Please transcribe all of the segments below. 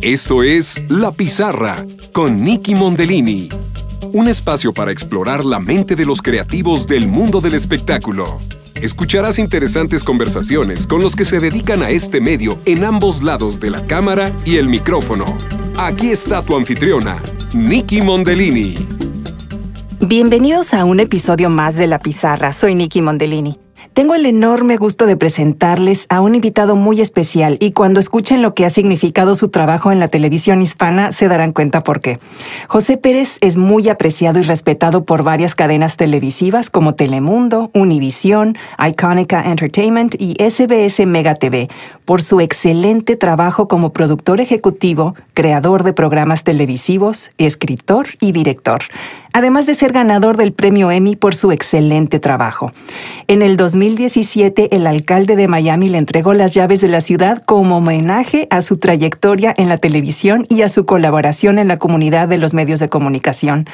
Esto es La Pizarra con Nicky Mondellini. Un espacio para explorar la mente de los creativos del mundo del espectáculo. Escucharás interesantes conversaciones con los que se dedican a este medio en ambos lados de la cámara y el micrófono. Aquí está tu anfitriona, Nicky Mondellini. Bienvenidos a un episodio más de La Pizarra. Soy Nicky Mondellini. Tengo el enorme gusto de presentarles a un invitado muy especial y cuando escuchen lo que ha significado su trabajo en la televisión hispana se darán cuenta por qué. José Pérez es muy apreciado y respetado por varias cadenas televisivas como Telemundo, Univisión, Iconica Entertainment y SBS Mega TV por su excelente trabajo como productor ejecutivo, creador de programas televisivos, escritor y director además de ser ganador del premio Emmy por su excelente trabajo. En el 2017, el alcalde de Miami le entregó las llaves de la ciudad como homenaje a su trayectoria en la televisión y a su colaboración en la comunidad de los medios de comunicación.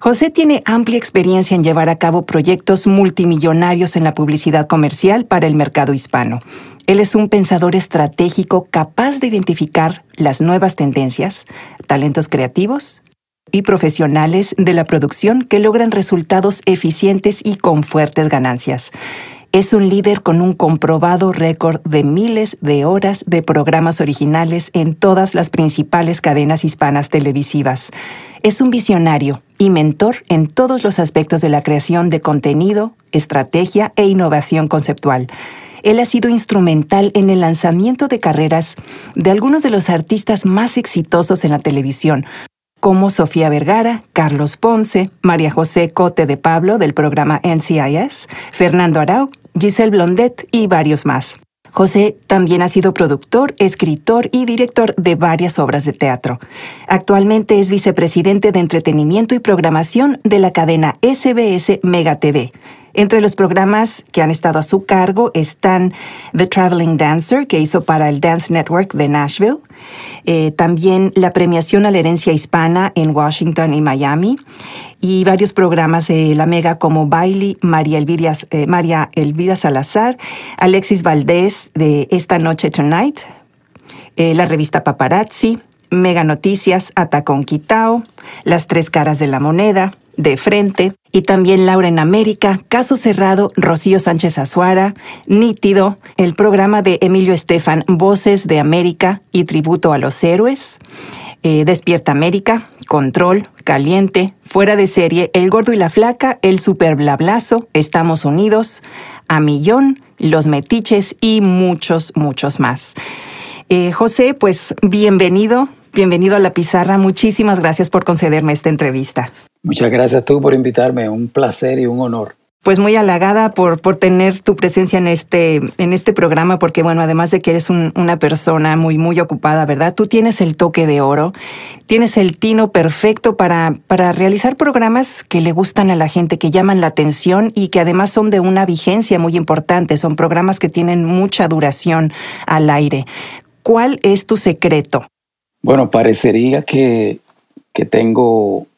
José tiene amplia experiencia en llevar a cabo proyectos multimillonarios en la publicidad comercial para el mercado hispano. Él es un pensador estratégico capaz de identificar las nuevas tendencias, talentos creativos y profesionales de la producción que logran resultados eficientes y con fuertes ganancias. Es un líder con un comprobado récord de miles de horas de programas originales en todas las principales cadenas hispanas televisivas. Es un visionario y mentor en todos los aspectos de la creación de contenido, estrategia e innovación conceptual. Él ha sido instrumental en el lanzamiento de carreras de algunos de los artistas más exitosos en la televisión, como Sofía Vergara, Carlos Ponce, María José Cote de Pablo del programa NCIS, Fernando Arau, Giselle Blondet y varios más. José también ha sido productor, escritor y director de varias obras de teatro. Actualmente es vicepresidente de entretenimiento y programación de la cadena SBS Mega TV. Entre los programas que han estado a su cargo están The Traveling Dancer, que hizo para el Dance Network de Nashville, eh, también la premiación a la herencia hispana en Washington y Miami, y varios programas de la Mega como Bailey, María Elvira, eh, María Elvira Salazar, Alexis Valdés de Esta Noche Tonight, eh, la revista Paparazzi, Mega Noticias, Atacón Quitao, Las Tres Caras de la Moneda, De Frente, y también Laura en América, Caso Cerrado, Rocío Sánchez Azuara, Nítido, el programa de Emilio Estefan, Voces de América y Tributo a los Héroes, eh, Despierta América, Control, Caliente, Fuera de Serie, El Gordo y la Flaca, El Super Blablazo, Estamos Unidos, A Millón, Los Metiches y muchos, muchos más. Eh, José, pues bienvenido, bienvenido a la pizarra. Muchísimas gracias por concederme esta entrevista. Muchas gracias tú por invitarme, un placer y un honor. Pues muy halagada por, por tener tu presencia en este, en este programa, porque bueno, además de que eres una persona muy, muy ocupada, ¿verdad? Tú tienes el toque de oro, tienes el tino perfecto para, para realizar programas que le gustan a la gente, que llaman la atención y que además son de una vigencia muy importante, son programas que tienen mucha duración al aire. ¿Cuál es tu secreto? Bueno, parecería que, que tengo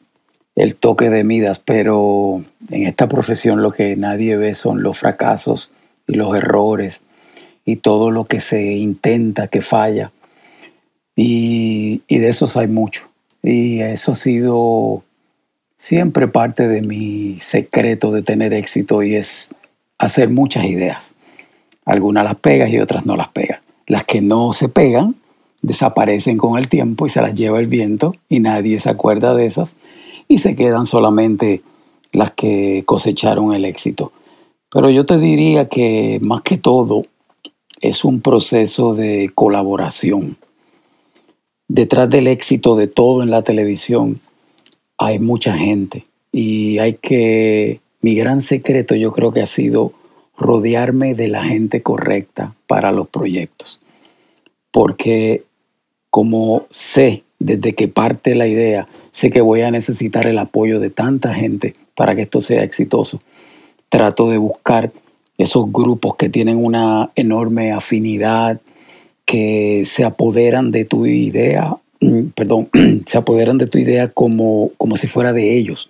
el toque de Midas, pero en esta profesión lo que nadie ve son los fracasos y los errores y todo lo que se intenta que falla. Y, de esos hay mucho. Y eso ha sido siempre parte de mi secreto de tener éxito y es hacer muchas ideas. Algunas las pegas y otras no las pegas. Las que no se pegan desaparecen con el tiempo y se las lleva el viento y nadie se acuerda de esas y se quedan solamente las que cosecharon el éxito. Pero yo te diría que más que todo es un proceso de colaboración. Detrás del éxito de todo en la televisión hay mucha gente y hay que, mi gran secreto yo creo que ha sido rodearme de la gente correcta para los proyectos. Porque como sé desde que parte la idea sé que voy a necesitar el apoyo de tanta gente para que esto sea exitoso. Trato de buscar esos grupos que tienen una enorme afinidad, que se apoderan de tu idea, mm, perdón, se apoderan de tu idea como, como si fuera de ellos.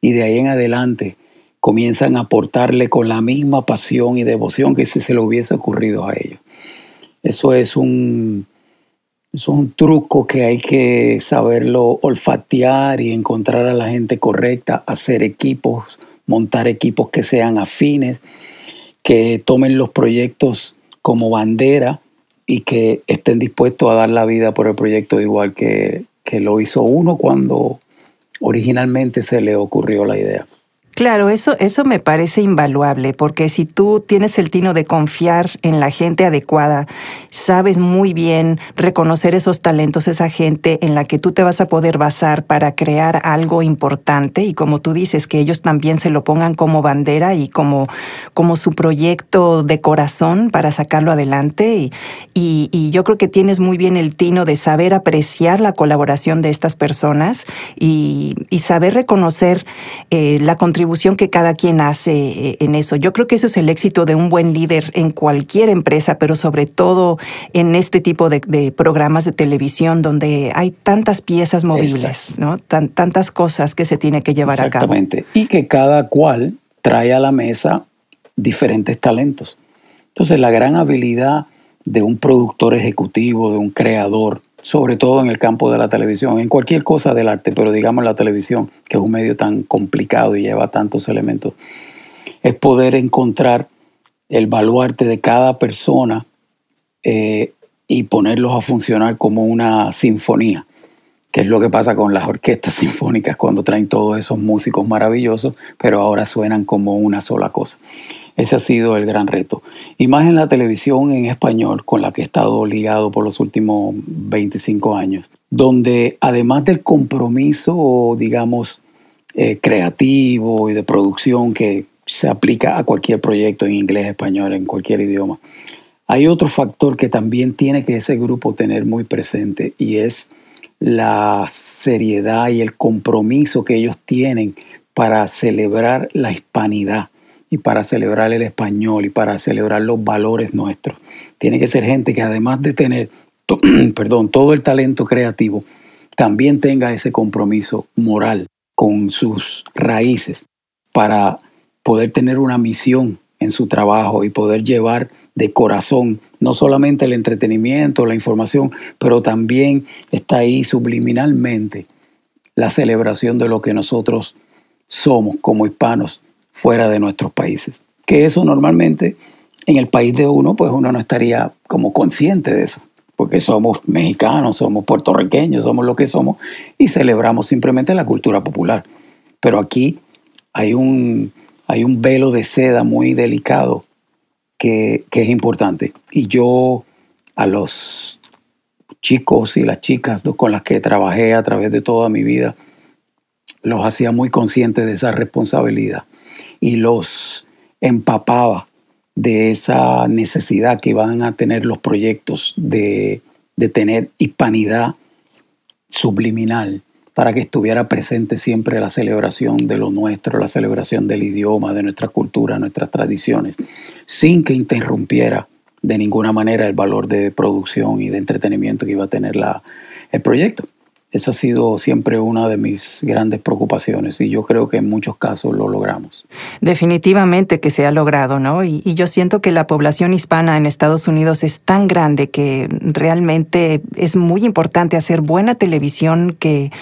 Y de ahí en adelante comienzan a aportarle con la misma pasión y devoción que si se le hubiese ocurrido a ellos. Eso es un, Un truco que hay que saberlo olfatear y encontrar a la gente correcta, hacer equipos, montar equipos que sean afines, que tomen los proyectos como bandera y que estén dispuestos a dar la vida por el proyecto igual que, que lo hizo uno cuando originalmente se le ocurrió la idea. Claro, eso, eso me parece invaluable, porque si tú tienes el tino de confiar en la gente adecuada, sabes muy bien reconocer esos talentos, esa gente en la que tú te vas a poder basar para crear algo importante y como tú dices, que ellos también se lo pongan como bandera y como, como su proyecto de corazón para sacarlo adelante. Y, y, yo creo que tienes muy bien el tino de saber apreciar la colaboración de estas personas y, y saber reconocer eh, la contribución que cada quien hace eh, en eso. Yo creo que eso es el éxito de un buen líder en cualquier empresa, pero sobre todo en este tipo de, programas de televisión donde hay tantas piezas movibles, ¿no? tantas cosas que se tiene que llevar a cabo. Exactamente. Y que cada cual trae a la mesa diferentes talentos. Entonces, la gran habilidad de un productor ejecutivo, de un creador, sobre todo en el campo de la televisión, en cualquier cosa del arte, pero digamos la televisión, que es un medio tan complicado y lleva tantos elementos, es poder encontrar el baluarte de cada persona eh, y ponerlos a funcionar como una sinfonía, que es lo que pasa con las orquestas sinfónicas cuando traen todos esos músicos maravillosos, pero ahora suenan como una sola cosa. Ese ha sido el gran reto. Y más en la televisión en español, con la que he estado ligado por los últimos 25 años, donde además del compromiso, digamos, eh, creativo y de producción que se aplica a cualquier proyecto en inglés, español, en cualquier idioma, hay otro factor que también tiene que ese grupo tener muy presente y es la seriedad y el compromiso que ellos tienen para celebrar la hispanidad y para celebrar el español y para celebrar los valores nuestros. Tiene que ser gente que además de tener perdón, todo el talento creativo, también tenga ese compromiso moral con sus raíces para poder tener una misión en su trabajo y poder llevar de corazón no solamente el entretenimiento, la información, pero también está ahí subliminalmente la celebración de lo que nosotros somos como hispanos fuera de nuestros países. Que eso normalmente en el país de uno, pues uno no estaría como consciente de eso, porque somos mexicanos, somos puertorriqueños, somos lo que somos y celebramos simplemente la cultura popular. Pero aquí hay un, hay un velo de seda muy delicado que, que es importante. Y yo a los chicos y las chicas con las que trabajé a través de toda mi vida, los hacía muy conscientes de esa responsabilidad y los empapaba de esa necesidad que van a tener los proyectos de, tener hispanidad subliminal para que estuviera presente siempre la celebración de lo nuestro, la celebración del idioma, de nuestra cultura, nuestras tradiciones, sin que interrumpiera de ninguna manera el valor de producción y de entretenimiento que iba a tener la, el proyecto. Esa ha sido siempre una de mis grandes preocupaciones y yo creo que en muchos casos lo logramos. Definitivamente que se ha logrado, ¿no? Y, yo siento que la población hispana en Estados Unidos es tan grande que realmente es muy importante hacer buena televisión que,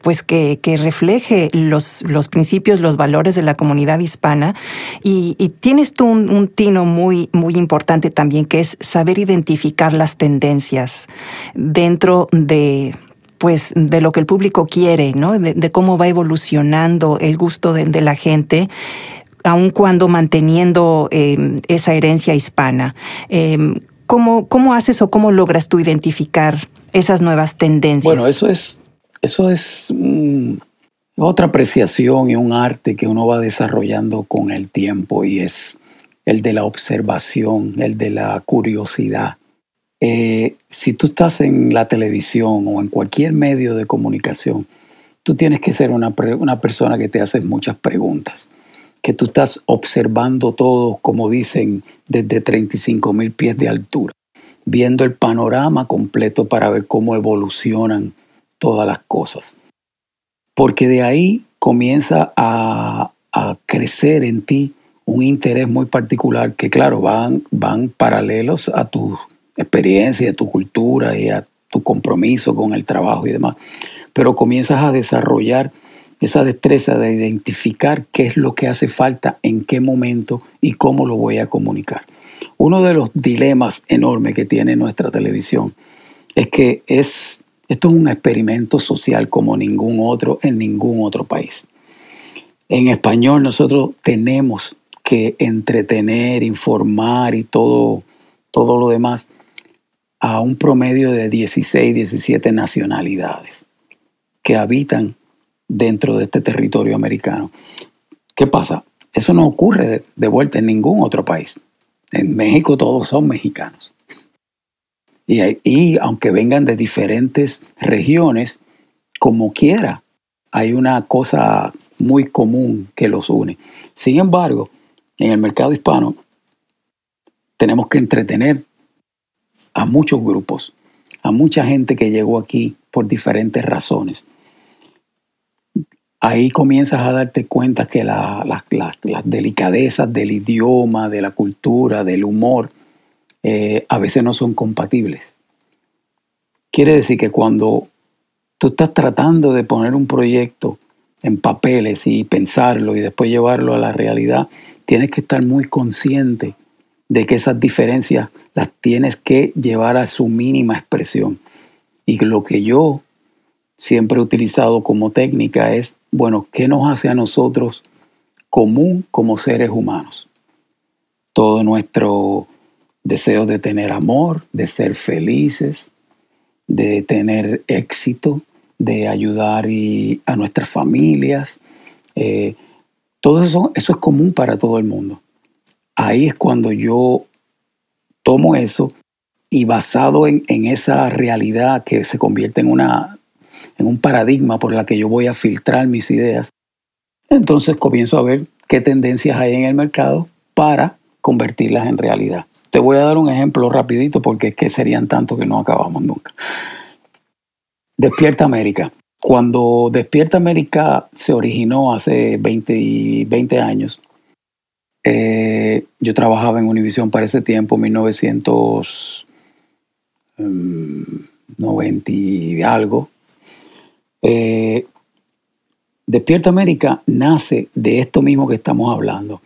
pues que, refleje los, los, principios, los valores de la comunidad hispana. Y, tienes tú un, un, tino muy, muy importante también, que es saber identificar las tendencias dentro de pues de lo que el público quiere, ¿no? De, cómo va evolucionando el gusto de, la gente aun cuando manteniendo em, esa herencia hispana. Em, ¿cómo, ¿Cómo haces o cómo logras tú identificar esas nuevas tendencias? Bueno, eso es, eso es mm, otra apreciación y un arte que uno va desarrollando con el tiempo y es el de la observación, el de la curiosidad. Eh, si tú estás en la televisión o en cualquier medio de comunicación, tú tienes que ser una, una persona que te hace muchas preguntas, que tú estás observando todo, como dicen, desde 35 mil pies de altura, viendo el panorama completo para ver cómo evolucionan todas las cosas. Porque de ahí comienza a, a crecer en ti un interés muy particular que, claro, van, van paralelos a tus experiencia, a tu cultura y a tu compromiso con el trabajo y demás, pero comienzas a desarrollar esa destreza de identificar qué es lo que hace falta, en qué momento y cómo lo voy a comunicar. Uno de los dilemas enormes que tiene nuestra televisión es que es, esto es un experimento social como ningún otro en ningún otro país. En español nosotros tenemos que entretener, informar y todo, todo lo demás a un promedio de 16, 17 nacionalidades que habitan dentro de este territorio americano. ¿Qué pasa? Eso no ocurre de, vuelta en ningún otro país. En México todos son mexicanos. Y, y, aunque vengan de diferentes regiones, como quiera, hay una cosa muy común que los une. Sin embargo, en el mercado hispano tenemos que entretener a muchos grupos, a mucha gente que llegó aquí por diferentes razones. Ahí comienzas a darte cuenta que las delicadezas del idioma, de la cultura, del humor, eh, a veces no son compatibles. Quiere decir que cuando tú estás tratando de poner un proyecto en papeles y pensarlo y después llevarlo a la realidad, tienes que estar muy consciente de que esas diferencias las tienes que llevar a su mínima expresión. Y lo que yo siempre he utilizado como técnica es, bueno, ¿qué nos hace a nosotros común como seres humanos? Todo nuestro deseo de tener amor, de ser felices, de tener éxito, de ayudar a nuestras familias. Eh, todo eso es común para todo el mundo. Ahí es cuando yo tomo eso y basado en, esa realidad que se convierte en, una, en un paradigma por la que yo voy a filtrar mis ideas, entonces comienzo a ver qué tendencias hay en el mercado para convertirlas en realidad. Te voy a dar un ejemplo rapidito porque es que serían tantos que no acabamos nunca. Despierta América. Cuando Despierta América se originó hace 20, 20 años, eh, yo trabajaba en Univision para ese tiempo, 1990 y algo. Eh, Despierta América nace de esto mismo que estamos hablando.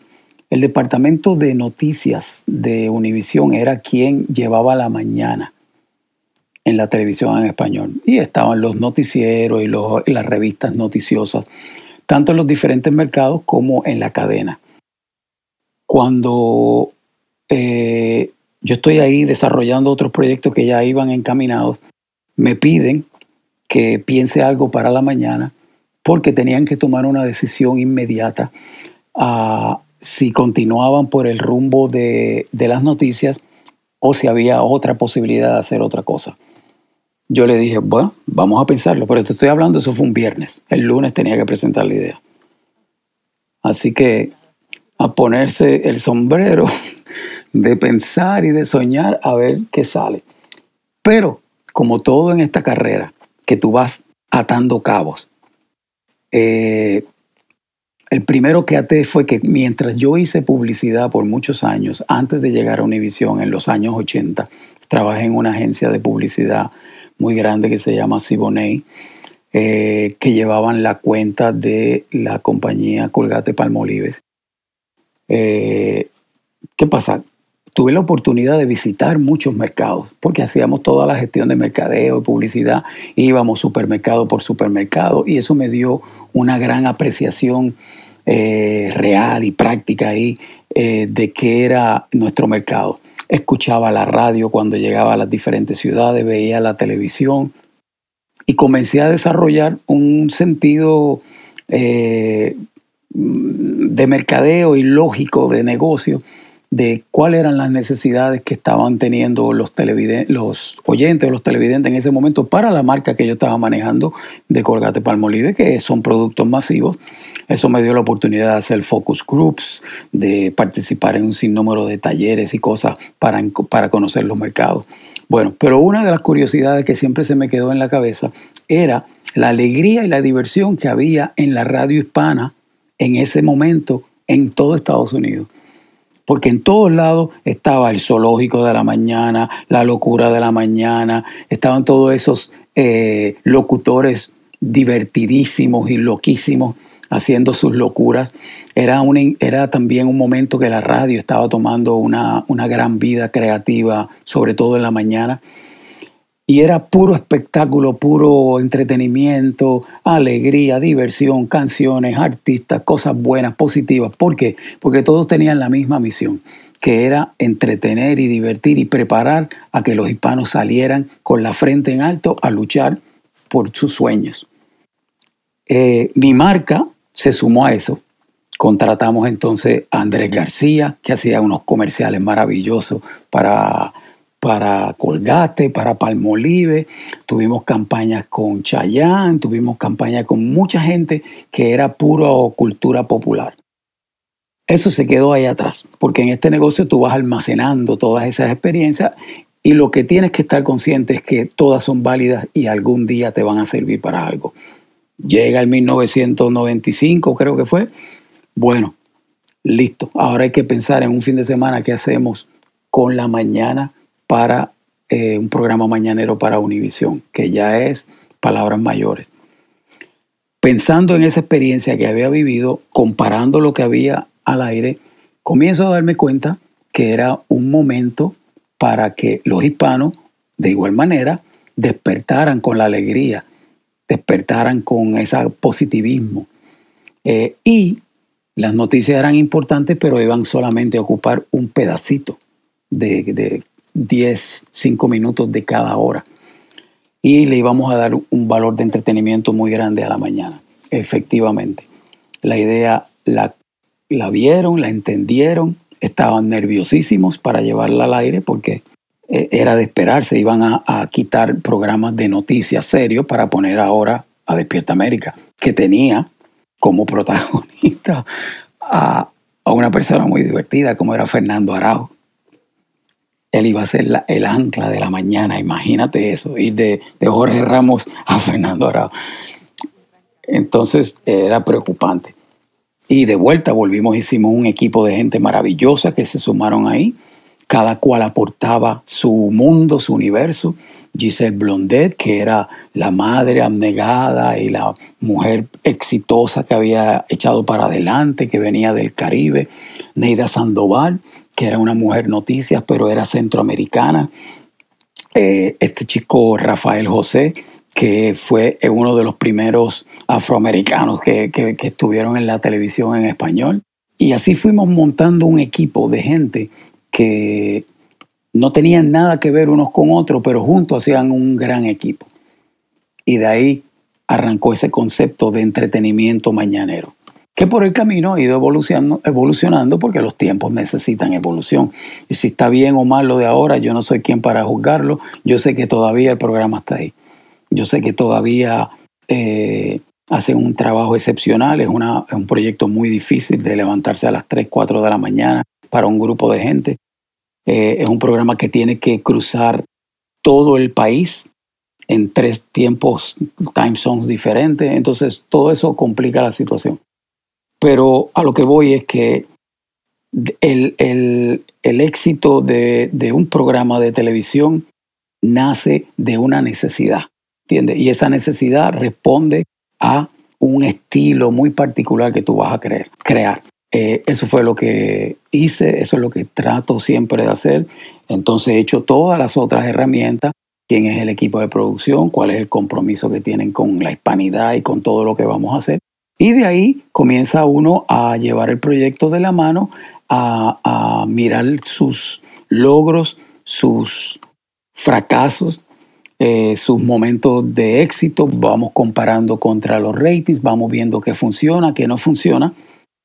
El departamento de noticias de Univision era quien llevaba la mañana en la televisión en español. Y estaban los noticieros y, las revistas noticiosas, tanto en los diferentes mercados como en la cadena. Cuando eh, yo estoy ahí desarrollando otros proyectos que ya iban encaminados, me piden que piense algo para la mañana porque tenían que tomar una decisión inmediata a si continuaban por el rumbo de, de las noticias o si había otra posibilidad de hacer otra cosa yo le dije, bueno, vamos a pensarlo, pero te estoy hablando, eso fue un viernes. El lunes tenía que presentar la idea. Así que a ponerse el sombrero de pensar y de soñar a ver qué sale. Pero, como todo en esta carrera, que tú vas atando cabos, eh, el primero que até fue que mientras yo hice publicidad por muchos años, antes de llegar a Univision en los años 80, trabajé en una agencia de publicidad muy grande que se llama Siboney, eh, que llevaban la cuenta de la compañía Colgate Palmolives. Eh, ¿Qué pasa? Tuve la oportunidad de visitar muchos mercados, porque hacíamos toda la gestión de mercadeo y publicidad, íbamos supermercado por supermercado, y eso me dio una gran apreciación eh, real y práctica ahí de qué era nuestro mercado escuchaba la radio cuando llegaba a las diferentes ciudades, veía la televisión y comencé a desarrollar un sentido eh, de mercadeo y lógico de negocio de cuáles eran las necesidades que estaban teniendo los, los oyentes o los televidentes en ese momento para la marca que yo estaba manejando de Colgate Palmolive, que son productos masivos. Eso me dio la oportunidad de hacer focus groups, de participar en un sinnúmero de talleres y cosas para, para conocer los mercados. Bueno, pero una de las curiosidades que siempre se me quedó en la cabeza era la alegría y la diversión que había en la radio hispana en ese momento en todo Estados Unidos porque en todos lados estaba el zoológico de la mañana, la locura de la mañana, estaban todos esos eh, locutores divertidísimos y loquísimos haciendo sus locuras. Era, era también un momento que la radio estaba tomando una, una gran vida creativa, sobre todo en la mañana. Y era puro espectáculo, puro entretenimiento, alegría, diversión, canciones, artistas, cosas buenas, positivas. ¿Por qué? Porque todos tenían la misma misión, que era entretener y divertir y preparar a que los hispanos salieran con la frente en alto a luchar por sus sueños. Eh, mi marca se sumó a eso. Contratamos entonces a Andrés García, que hacía unos comerciales maravillosos para, para Colgate, para Palmolive. Tuvimos campañas con Chayán, tuvimos campañas con mucha gente que era pura cultura popular. Eso se quedó ahí atrás, porque en este negocio tú vas almacenando todas esas experiencias y lo que tienes que estar consciente es que todas son válidas y algún día te van a servir para algo. Llega el 1995, creo que fue. Bueno, listo. Ahora hay que pensar en un fin de semana qué hacemos con la mañana para eh, un programa mañanero para Univisión, que ya es palabras mayores. Pensando en esa experiencia que había vivido, comparando lo que había al aire, comienzo a darme cuenta que era un momento para que los hispanos, de igual manera, despertaran con la alegría despertaran con ese positivismo. Eh, y las noticias eran importantes, pero iban solamente a ocupar un pedacito de, de 10, 5 minutos de cada hora. Y le íbamos a dar un valor de entretenimiento muy grande a la mañana, efectivamente. La idea la, la vieron, la entendieron, estaban nerviosísimos para llevarla al aire porque eh, era de esperarse, iban a, quitar programas de noticias serios para poner ahora a Despierta América, que tenía como protagonista a, una persona muy divertida como era Fernando Araujo. Él iba a ser el ancla de la mañana, imagínate eso, ir de, Jorge Ramos a Fernando Araujo. Entonces era preocupante. Y de vuelta volvimos, hicimos un equipo de gente maravillosa que se sumaron ahí cada cual aportaba su mundo, su universo. Giselle Blondet, que era la madre abnegada y la mujer exitosa que había echado para adelante, que venía del Caribe. Neida Sandoval, que era una mujer noticias, pero era centroamericana. Eh, este chico Rafael José, que fue uno de los primeros afroamericanos que, que estuvieron en la televisión en español. Y así fuimos montando un equipo de gente que no tenían nada que ver unos con otros, pero juntos hacían un gran equipo. Y de ahí arrancó ese concepto de entretenimiento mañanero, que por el camino ha ido evolucionando, evolucionando porque los tiempos necesitan evolución. Y si está bien o mal lo de ahora, yo no soy quien para juzgarlo, yo sé que todavía el programa está ahí. Yo sé que todavía eh, hacen un trabajo excepcional, es, un proyecto muy difícil de levantarse a las 3, 4 de la mañana para un grupo de gente. Eh, es un programa que tiene que cruzar todo el país en tres tiempos, time zones diferentes. Entonces, todo eso complica la situación. Pero a lo que voy es que el, el, éxito de, de, un programa de televisión nace de una necesidad, ¿entiendes? Y esa necesidad responde a un estilo muy particular que tú vas a creer, crear. Eh, eso fue lo que hice, eso es lo que trato siempre de hacer. Entonces he hecho todas las otras herramientas, quién es el equipo de producción, cuál es el compromiso que tienen con la hispanidad y con todo lo que vamos a hacer. Y de ahí comienza uno a llevar el proyecto de la mano, a, mirar sus logros, sus fracasos, eh, sus momentos de éxito, vamos comparando contra los ratings, vamos viendo qué funciona, qué no funciona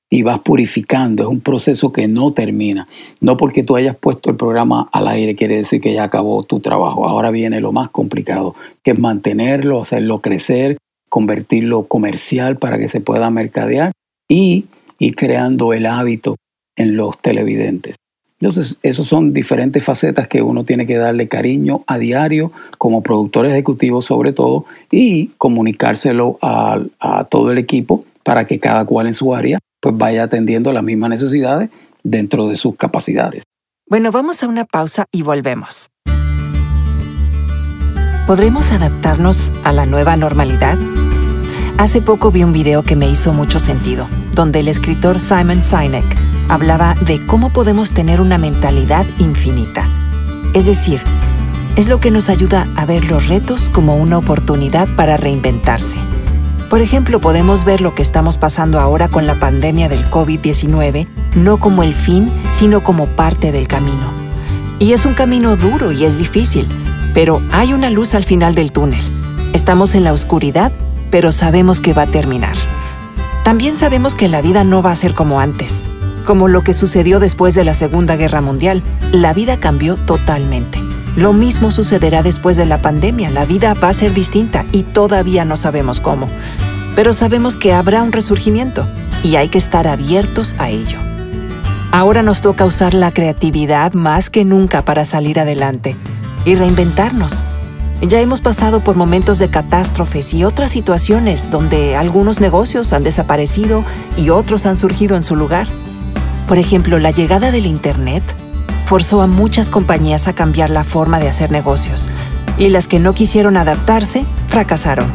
y vas purificando. Es un proceso que no termina. No porque tú hayas puesto el programa al aire quiere decir que ya acabó tu trabajo. Ahora viene lo más complicado, que es mantenerlo, hacerlo crecer, convertirlo comercial para que se pueda mercadear y ir creando el hábito en los televidentes. Entonces, esas son diferentes facetas que uno tiene que darle cariño a diario como productor ejecutivo sobre todo y comunicárselo a, a todo el equipo para que cada cual en su área pues vaya atendiendo las mismas necesidades dentro de sus capacidades. Bueno, vamos a una pausa y volvemos. ¿Podremos adaptarnos a la nueva normalidad? Hace poco vi un video que me hizo mucho sentido, donde el escritor Simon Sinek hablaba de cómo podemos tener una mentalidad infinita. Es decir, es lo que nos ayuda a ver los retos como una oportunidad para reinventarse. Por ejemplo, podemos ver lo que estamos pasando ahora con la pandemia del COVID-19 no como el fin, sino como parte del camino. Y es un camino duro y es difícil, pero hay una luz al final del túnel. Estamos en la oscuridad, pero sabemos que va a terminar. También sabemos que la vida no va a ser como antes, como lo que sucedió después de la Segunda Guerra Mundial. La vida cambió totalmente. Lo mismo sucederá después de la pandemia. La vida va a ser distinta y todavía no sabemos cómo. Pero sabemos que habrá un resurgimiento y hay que estar abiertos a ello. Ahora nos toca usar la creatividad más que nunca para salir adelante y reinventarnos. Ya hemos pasado por momentos de catástrofes y otras situaciones donde algunos negocios han desaparecido y otros han surgido en su lugar. Por ejemplo, la llegada del Internet forzó a muchas compañías a cambiar la forma de hacer negocios y las que no quisieron adaptarse fracasaron.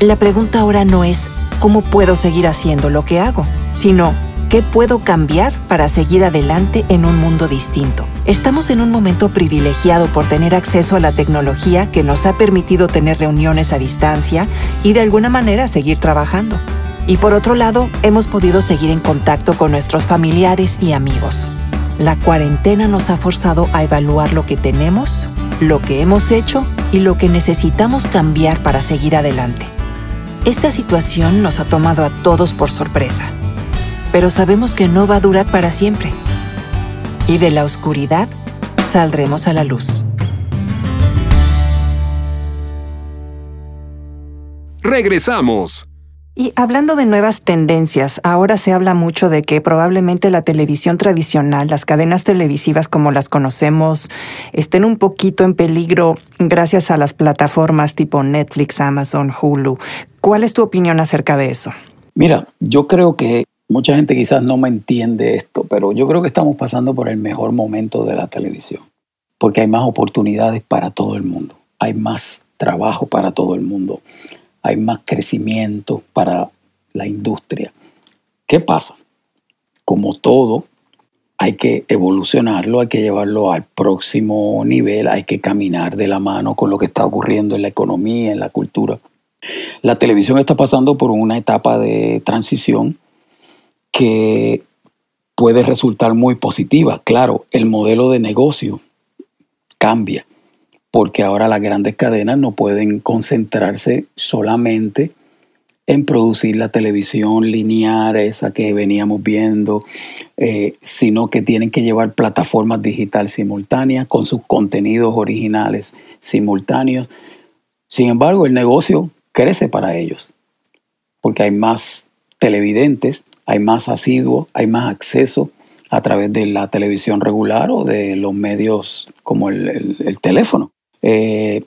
La pregunta ahora no es cómo puedo seguir haciendo lo que hago, sino ¿Qué puedo cambiar para seguir adelante en un mundo distinto? Estamos en un momento privilegiado por tener acceso a la tecnología que nos ha permitido tener reuniones a distancia y de alguna manera seguir trabajando. Y por otro lado, hemos podido seguir en contacto con nuestros familiares y amigos. La cuarentena nos ha forzado a evaluar lo que tenemos, lo que hemos hecho y lo que necesitamos cambiar para seguir adelante. Esta situación nos ha tomado a todos por sorpresa pero sabemos que no va a durar para siempre. Y de la oscuridad saldremos a la luz. Regresamos. Y hablando de nuevas tendencias, ahora se habla mucho de que probablemente la televisión tradicional, las cadenas televisivas como las conocemos, estén un poquito en peligro gracias a las plataformas tipo Netflix, Amazon, Hulu. ¿Cuál es tu opinión acerca de eso? Mira, yo creo que Mucha gente quizás no me entiende esto, pero yo creo que estamos pasando por el mejor momento de la televisión, porque hay más oportunidades para todo el mundo, hay más trabajo para todo el mundo, hay más crecimiento para la industria. ¿Qué pasa? Como todo, hay que evolucionarlo, hay que llevarlo al próximo nivel, hay que caminar de la mano con lo que está ocurriendo en la economía, en la cultura. La televisión está pasando por una etapa de transición que puede resultar muy positiva. Claro, el modelo de negocio cambia, porque ahora las grandes cadenas no pueden concentrarse solamente en producir la televisión lineal, esa que veníamos viendo, eh, sino que tienen que llevar plataformas digital simultáneas con sus contenidos originales simultáneos. Sin embargo, el negocio crece para ellos, porque hay más televidentes hay más asiduo, hay más acceso a través de la televisión regular o de los medios como el, teléfono. Eh,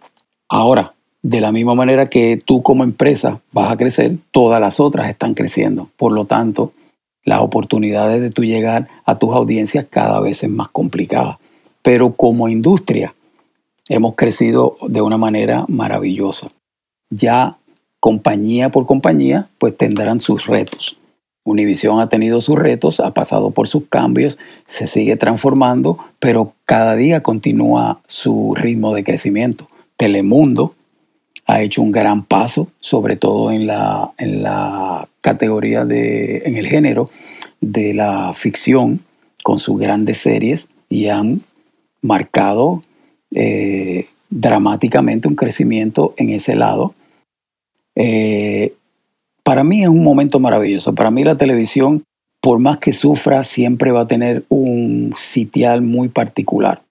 ahora, de la misma manera que tú como empresa vas a crecer, todas las otras están creciendo. Por lo tanto, las oportunidades de tú llegar a tus audiencias cada vez es más complicada. Pero como industria hemos crecido de una manera maravillosa. Ya compañía por compañía, pues tendrán sus retos. Univision ha tenido sus retos, ha pasado por sus cambios, se sigue transformando, pero cada día continúa su ritmo de crecimiento. Telemundo ha hecho un gran paso, sobre todo en la, en la categoría de, en el género de la ficción, con sus grandes series y han marcado eh, dramáticamente un crecimiento en ese lado. Eh, para mí es un momento maravilloso. Para mí la televisión, por más que sufra, siempre va a tener un sitial muy particular.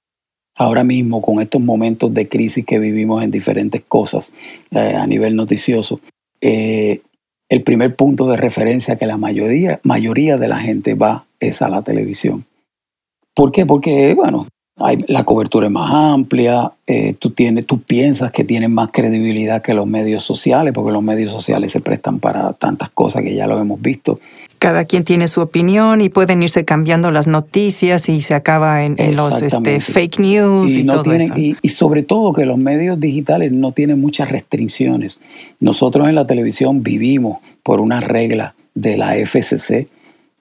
Ahora mismo, con estos momentos de crisis que vivimos en diferentes cosas eh, a nivel noticioso, eh, el primer punto de referencia que la mayoría, mayoría de la gente va es a la televisión. ¿Por qué? Porque, bueno, la cobertura es más amplia, eh, tú, tienes, tú piensas que tienen más credibilidad que los medios sociales, porque los medios sociales se prestan para tantas cosas que ya lo hemos visto. Cada quien tiene su opinión y pueden irse cambiando las noticias y se acaba en, los este, fake news y, todo eso. y sobre todo que los medios digitales no tienen muchas restricciones. Nosotros en la televisión vivimos por una regla de la FCC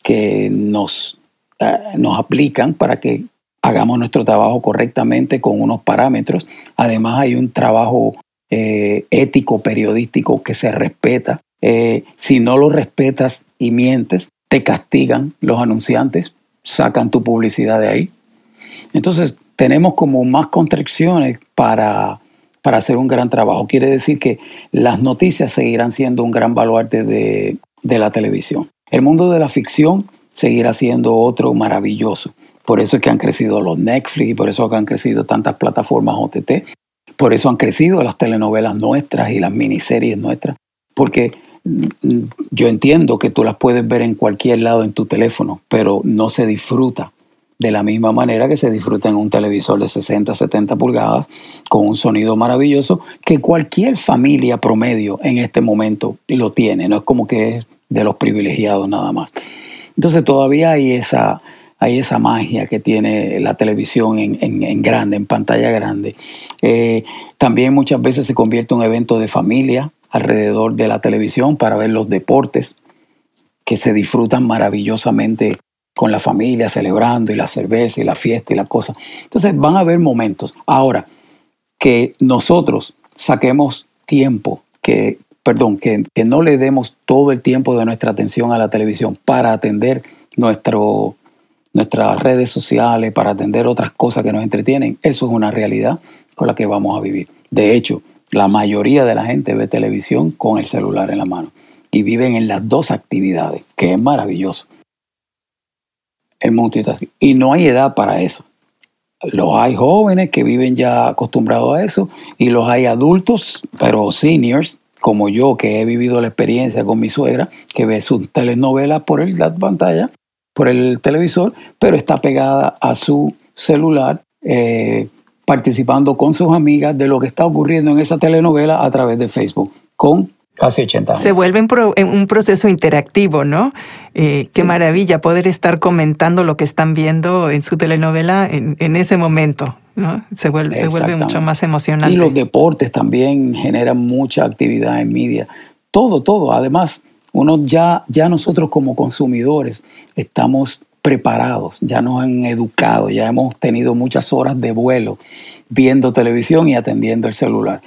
que nos, eh, nos aplican para que hagamos nuestro trabajo correctamente con unos parámetros. Además hay un trabajo eh, ético periodístico que se respeta. Eh, si no lo respetas y mientes, te castigan los anunciantes, sacan tu publicidad de ahí. Entonces tenemos como más contracciones para, para hacer un gran trabajo. Quiere decir que las noticias seguirán siendo un gran baluarte de, de la televisión. El mundo de la ficción seguirá siendo otro maravilloso. Por eso es que han crecido los Netflix y por eso es que han crecido tantas plataformas OTT. Por eso han crecido las telenovelas nuestras y las miniseries nuestras. Porque mm, yo entiendo que tú las puedes ver en cualquier lado en tu teléfono, pero no se disfruta de la misma manera que se disfruta en un televisor de 60, 70 pulgadas con un sonido maravilloso que cualquier familia promedio en este momento lo tiene. No es como que es de los privilegiados nada más. Entonces todavía hay esa, hay esa magia que tiene la televisión en, grande, en pantalla grande. Eh, también muchas veces se convierte en un evento de familia alrededor de la televisión para ver los deportes que se disfrutan maravillosamente con la familia, celebrando y la cerveza y la fiesta y la cosa. Entonces van a haber momentos. Ahora, que nosotros saquemos tiempo, que, perdón, que, que no le demos todo el tiempo de nuestra atención a la televisión para atender nuestro, nuestras redes sociales, para atender otras cosas que nos entretienen. Eso es una realidad con la que vamos a vivir. De hecho, la mayoría de la gente ve televisión con el celular en la mano y viven en las dos actividades, que es maravilloso. El multitasking. Y no hay edad para eso. Los hay jóvenes que viven ya acostumbrados a eso y los hay adultos, pero seniors, como yo, que he vivido la experiencia con mi suegra, que ve sus telenovelas por la pantalla por el televisor, pero está pegada a su celular, eh, participando con sus amigas de lo que está ocurriendo en esa telenovela a través de Facebook, con casi 80 años. Se vuelve un, proceso interactivo, ¿no? Eh, qué maravilla poder estar comentando lo que están viendo en su telenovela en, ese momento. ¿no? Se vuelve, se vuelve mucho más emocionante. Y los deportes también generan mucha actividad en media. Todo, todo. Además, uno ya, ya nosotros como consumidores estamos preparados, ya nos han educado, ya hemos tenido muchas horas de vuelo viendo televisión y atendiendo el celular.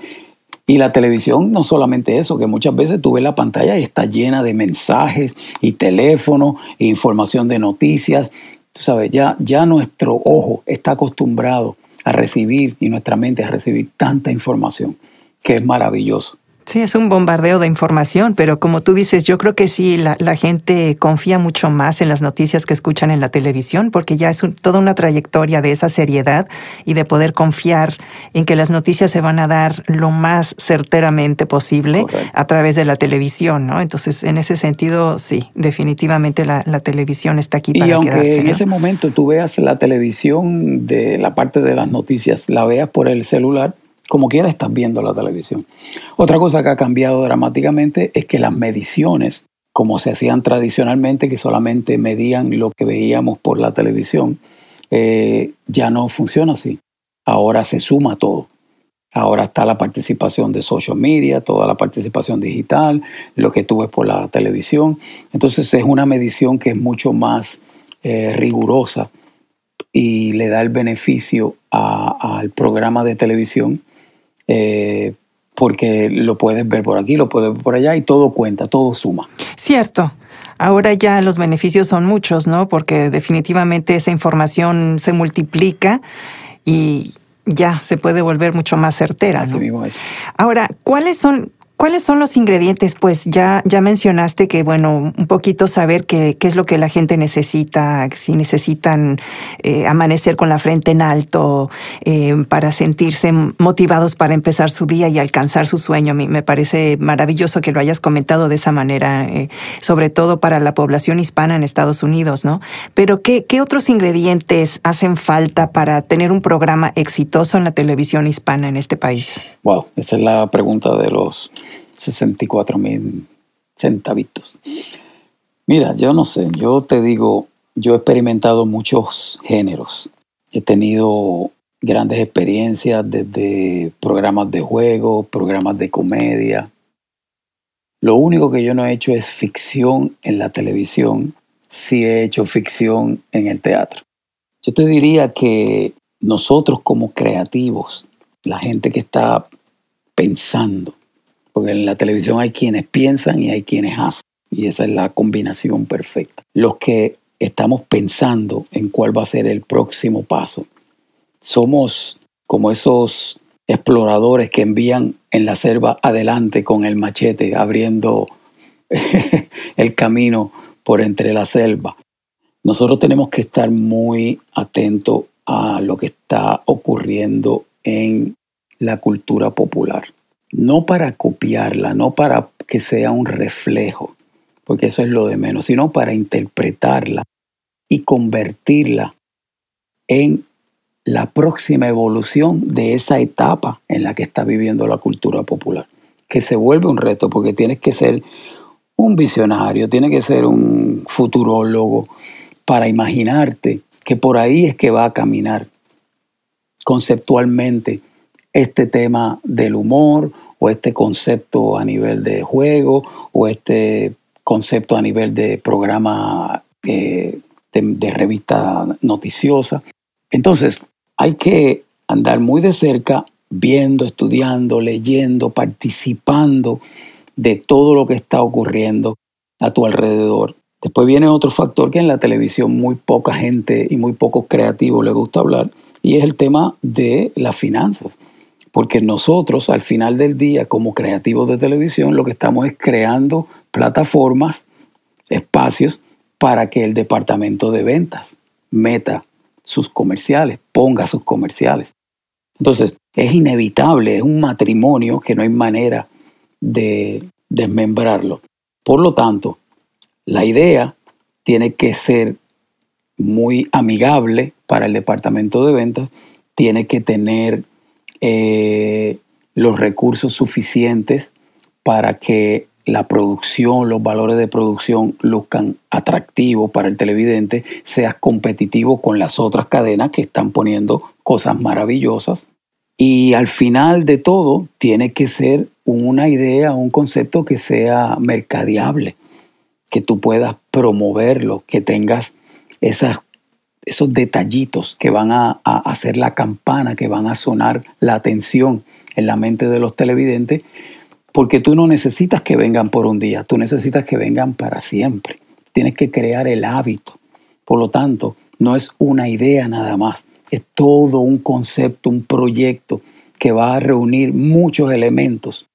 Y la televisión, no solamente eso, que muchas veces tú ves la pantalla y está llena de mensajes y teléfonos e información de noticias. Tú sabes, ya, ya nuestro ojo está acostumbrado a recibir y nuestra mente a recibir tanta información, que es maravilloso. Sí, es un bombardeo de información, pero como tú dices, yo creo que sí, la, gente confía mucho más en las noticias que escuchan en la televisión, porque ya es toda una trayectoria de esa seriedad y de poder confiar en que las noticias se van a dar lo más certeramente posible a través de la televisión, ¿no? Entonces, en ese sentido, sí, definitivamente la, televisión está aquí para y aunque en ese momento tú veas la televisión de la parte de las noticias, la veas por el celular, como quiera estás viendo la televisión. Otra cosa que ha cambiado dramáticamente es que las mediciones, como se hacían tradicionalmente, que solamente medían lo que veíamos por la televisión, eh, ya no funciona así. Ahora se suma todo. Ahora está la participación de social media, toda la participación digital, lo que tú ves por la televisión. Entonces es una medición que es mucho más eh, rigurosa y le da el beneficio al programa de televisión eh, porque lo puedes ver por aquí, lo puedes ver por allá y todo cuenta, todo suma. Cierto. Ahora ya los beneficios son muchos, ¿no? Porque definitivamente esa información se multiplica y ya se puede volver mucho más certera. Así mismo Ahora, ¿cuáles son ¿Cuáles son los ingredientes? Pues ya, ya mencionaste que, bueno, un poquito saber qué, qué es lo que la gente necesita, si necesitan eh, amanecer con la frente en alto eh, para sentirse motivados para empezar su día y alcanzar su sueño. me parece maravilloso que lo hayas comentado de esa manera, eh, sobre todo para la población hispana en Estados Unidos, ¿no? Pero ¿qué, ¿qué otros ingredientes hacen falta para tener un programa exitoso en la televisión hispana en este país? Wow, esa es la pregunta de los 64 mil centavitos. Mira, yo no sé, yo te digo, yo he experimentado muchos géneros. He tenido grandes experiencias desde programas de juego, programas de comedia. Lo único que yo no he hecho es ficción en la televisión, sí he hecho ficción en el teatro. Yo te diría que nosotros como creativos, la gente que está pensando, porque en la televisión hay quienes piensan y hay quienes hacen. Y esa es la combinación perfecta. Los que estamos pensando en cuál va a ser el próximo paso, somos como esos exploradores que envían en la selva adelante con el machete, abriendo el camino por entre la selva. Nosotros tenemos que estar muy atentos a lo que está ocurriendo en la cultura popular no para copiarla, no para que sea un reflejo, porque eso es lo de menos, sino para interpretarla y convertirla en la próxima evolución de esa etapa en la que está viviendo la cultura popular, que se vuelve un reto porque tienes que ser un visionario, tienes que ser un futurólogo para imaginarte que por ahí es que va a caminar conceptualmente este tema del humor o este concepto a nivel de juego o este concepto a nivel de programa eh, de, revista noticiosa. Entonces, hay que andar muy de cerca viendo, estudiando, leyendo, participando de todo lo que está ocurriendo a tu alrededor. Después viene otro factor que en la televisión muy poca gente y muy pocos creativos le gusta hablar, y es el tema de las finanzas. Porque nosotros al final del día, como creativos de televisión, lo que estamos es creando plataformas, espacios para que el departamento de ventas meta sus comerciales, ponga sus comerciales. Entonces, es inevitable, es un matrimonio que no hay manera de desmembrarlo. Por lo tanto, la idea tiene que ser muy amigable para el departamento de ventas, tiene que tener eh, los recursos suficientes para que la producción, los valores de producción luzcan atractivos para el televidente, seas competitivo con las otras cadenas que están poniendo cosas maravillosas. Y al final de todo, tiene que ser una idea, un concepto que sea mercadeable, que tú puedas promoverlo, que tengas esas esos detallitos que van a, hacer la campana, que van a sonar la atención en la mente de los televidentes, porque tú no necesitas que vengan por un día, tú necesitas que vengan para siempre. Tienes que crear el hábito. Por lo tanto, no es una idea nada más, es todo un concepto, un proyecto que va a reunir muchos elementos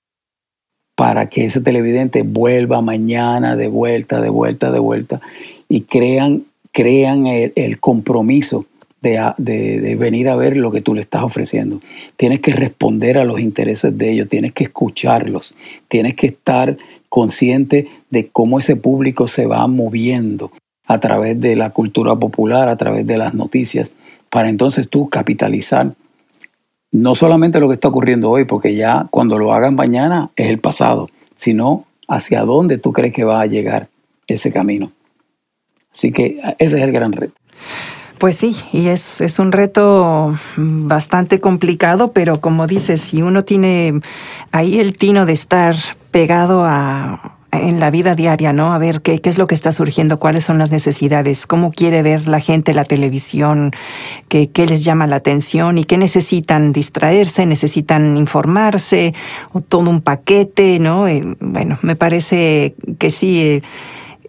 para que ese televidente vuelva mañana de vuelta, de vuelta, de vuelta y crean crean el, compromiso de, venir a ver lo que tú le estás ofreciendo. Tienes que responder a los intereses de ellos, tienes que escucharlos, tienes que estar consciente de cómo ese público se va moviendo a través de la cultura popular, a través de las noticias, para entonces tú capitalizar no solamente lo que está ocurriendo hoy, porque ya cuando lo hagan mañana es el pasado, sino hacia dónde tú crees que va a llegar ese camino. Así que ese es el gran reto. Pues sí, y es, es, un reto bastante complicado, pero como dices, si uno tiene ahí el tino de estar pegado a, en la vida diaria, ¿no? A ver qué, qué es lo que está surgiendo, cuáles son las necesidades, cómo quiere ver la gente la televisión, qué, qué les llama la atención y qué necesitan distraerse, necesitan informarse, o todo un paquete, ¿no? Eh, bueno, me parece que sí. Eh,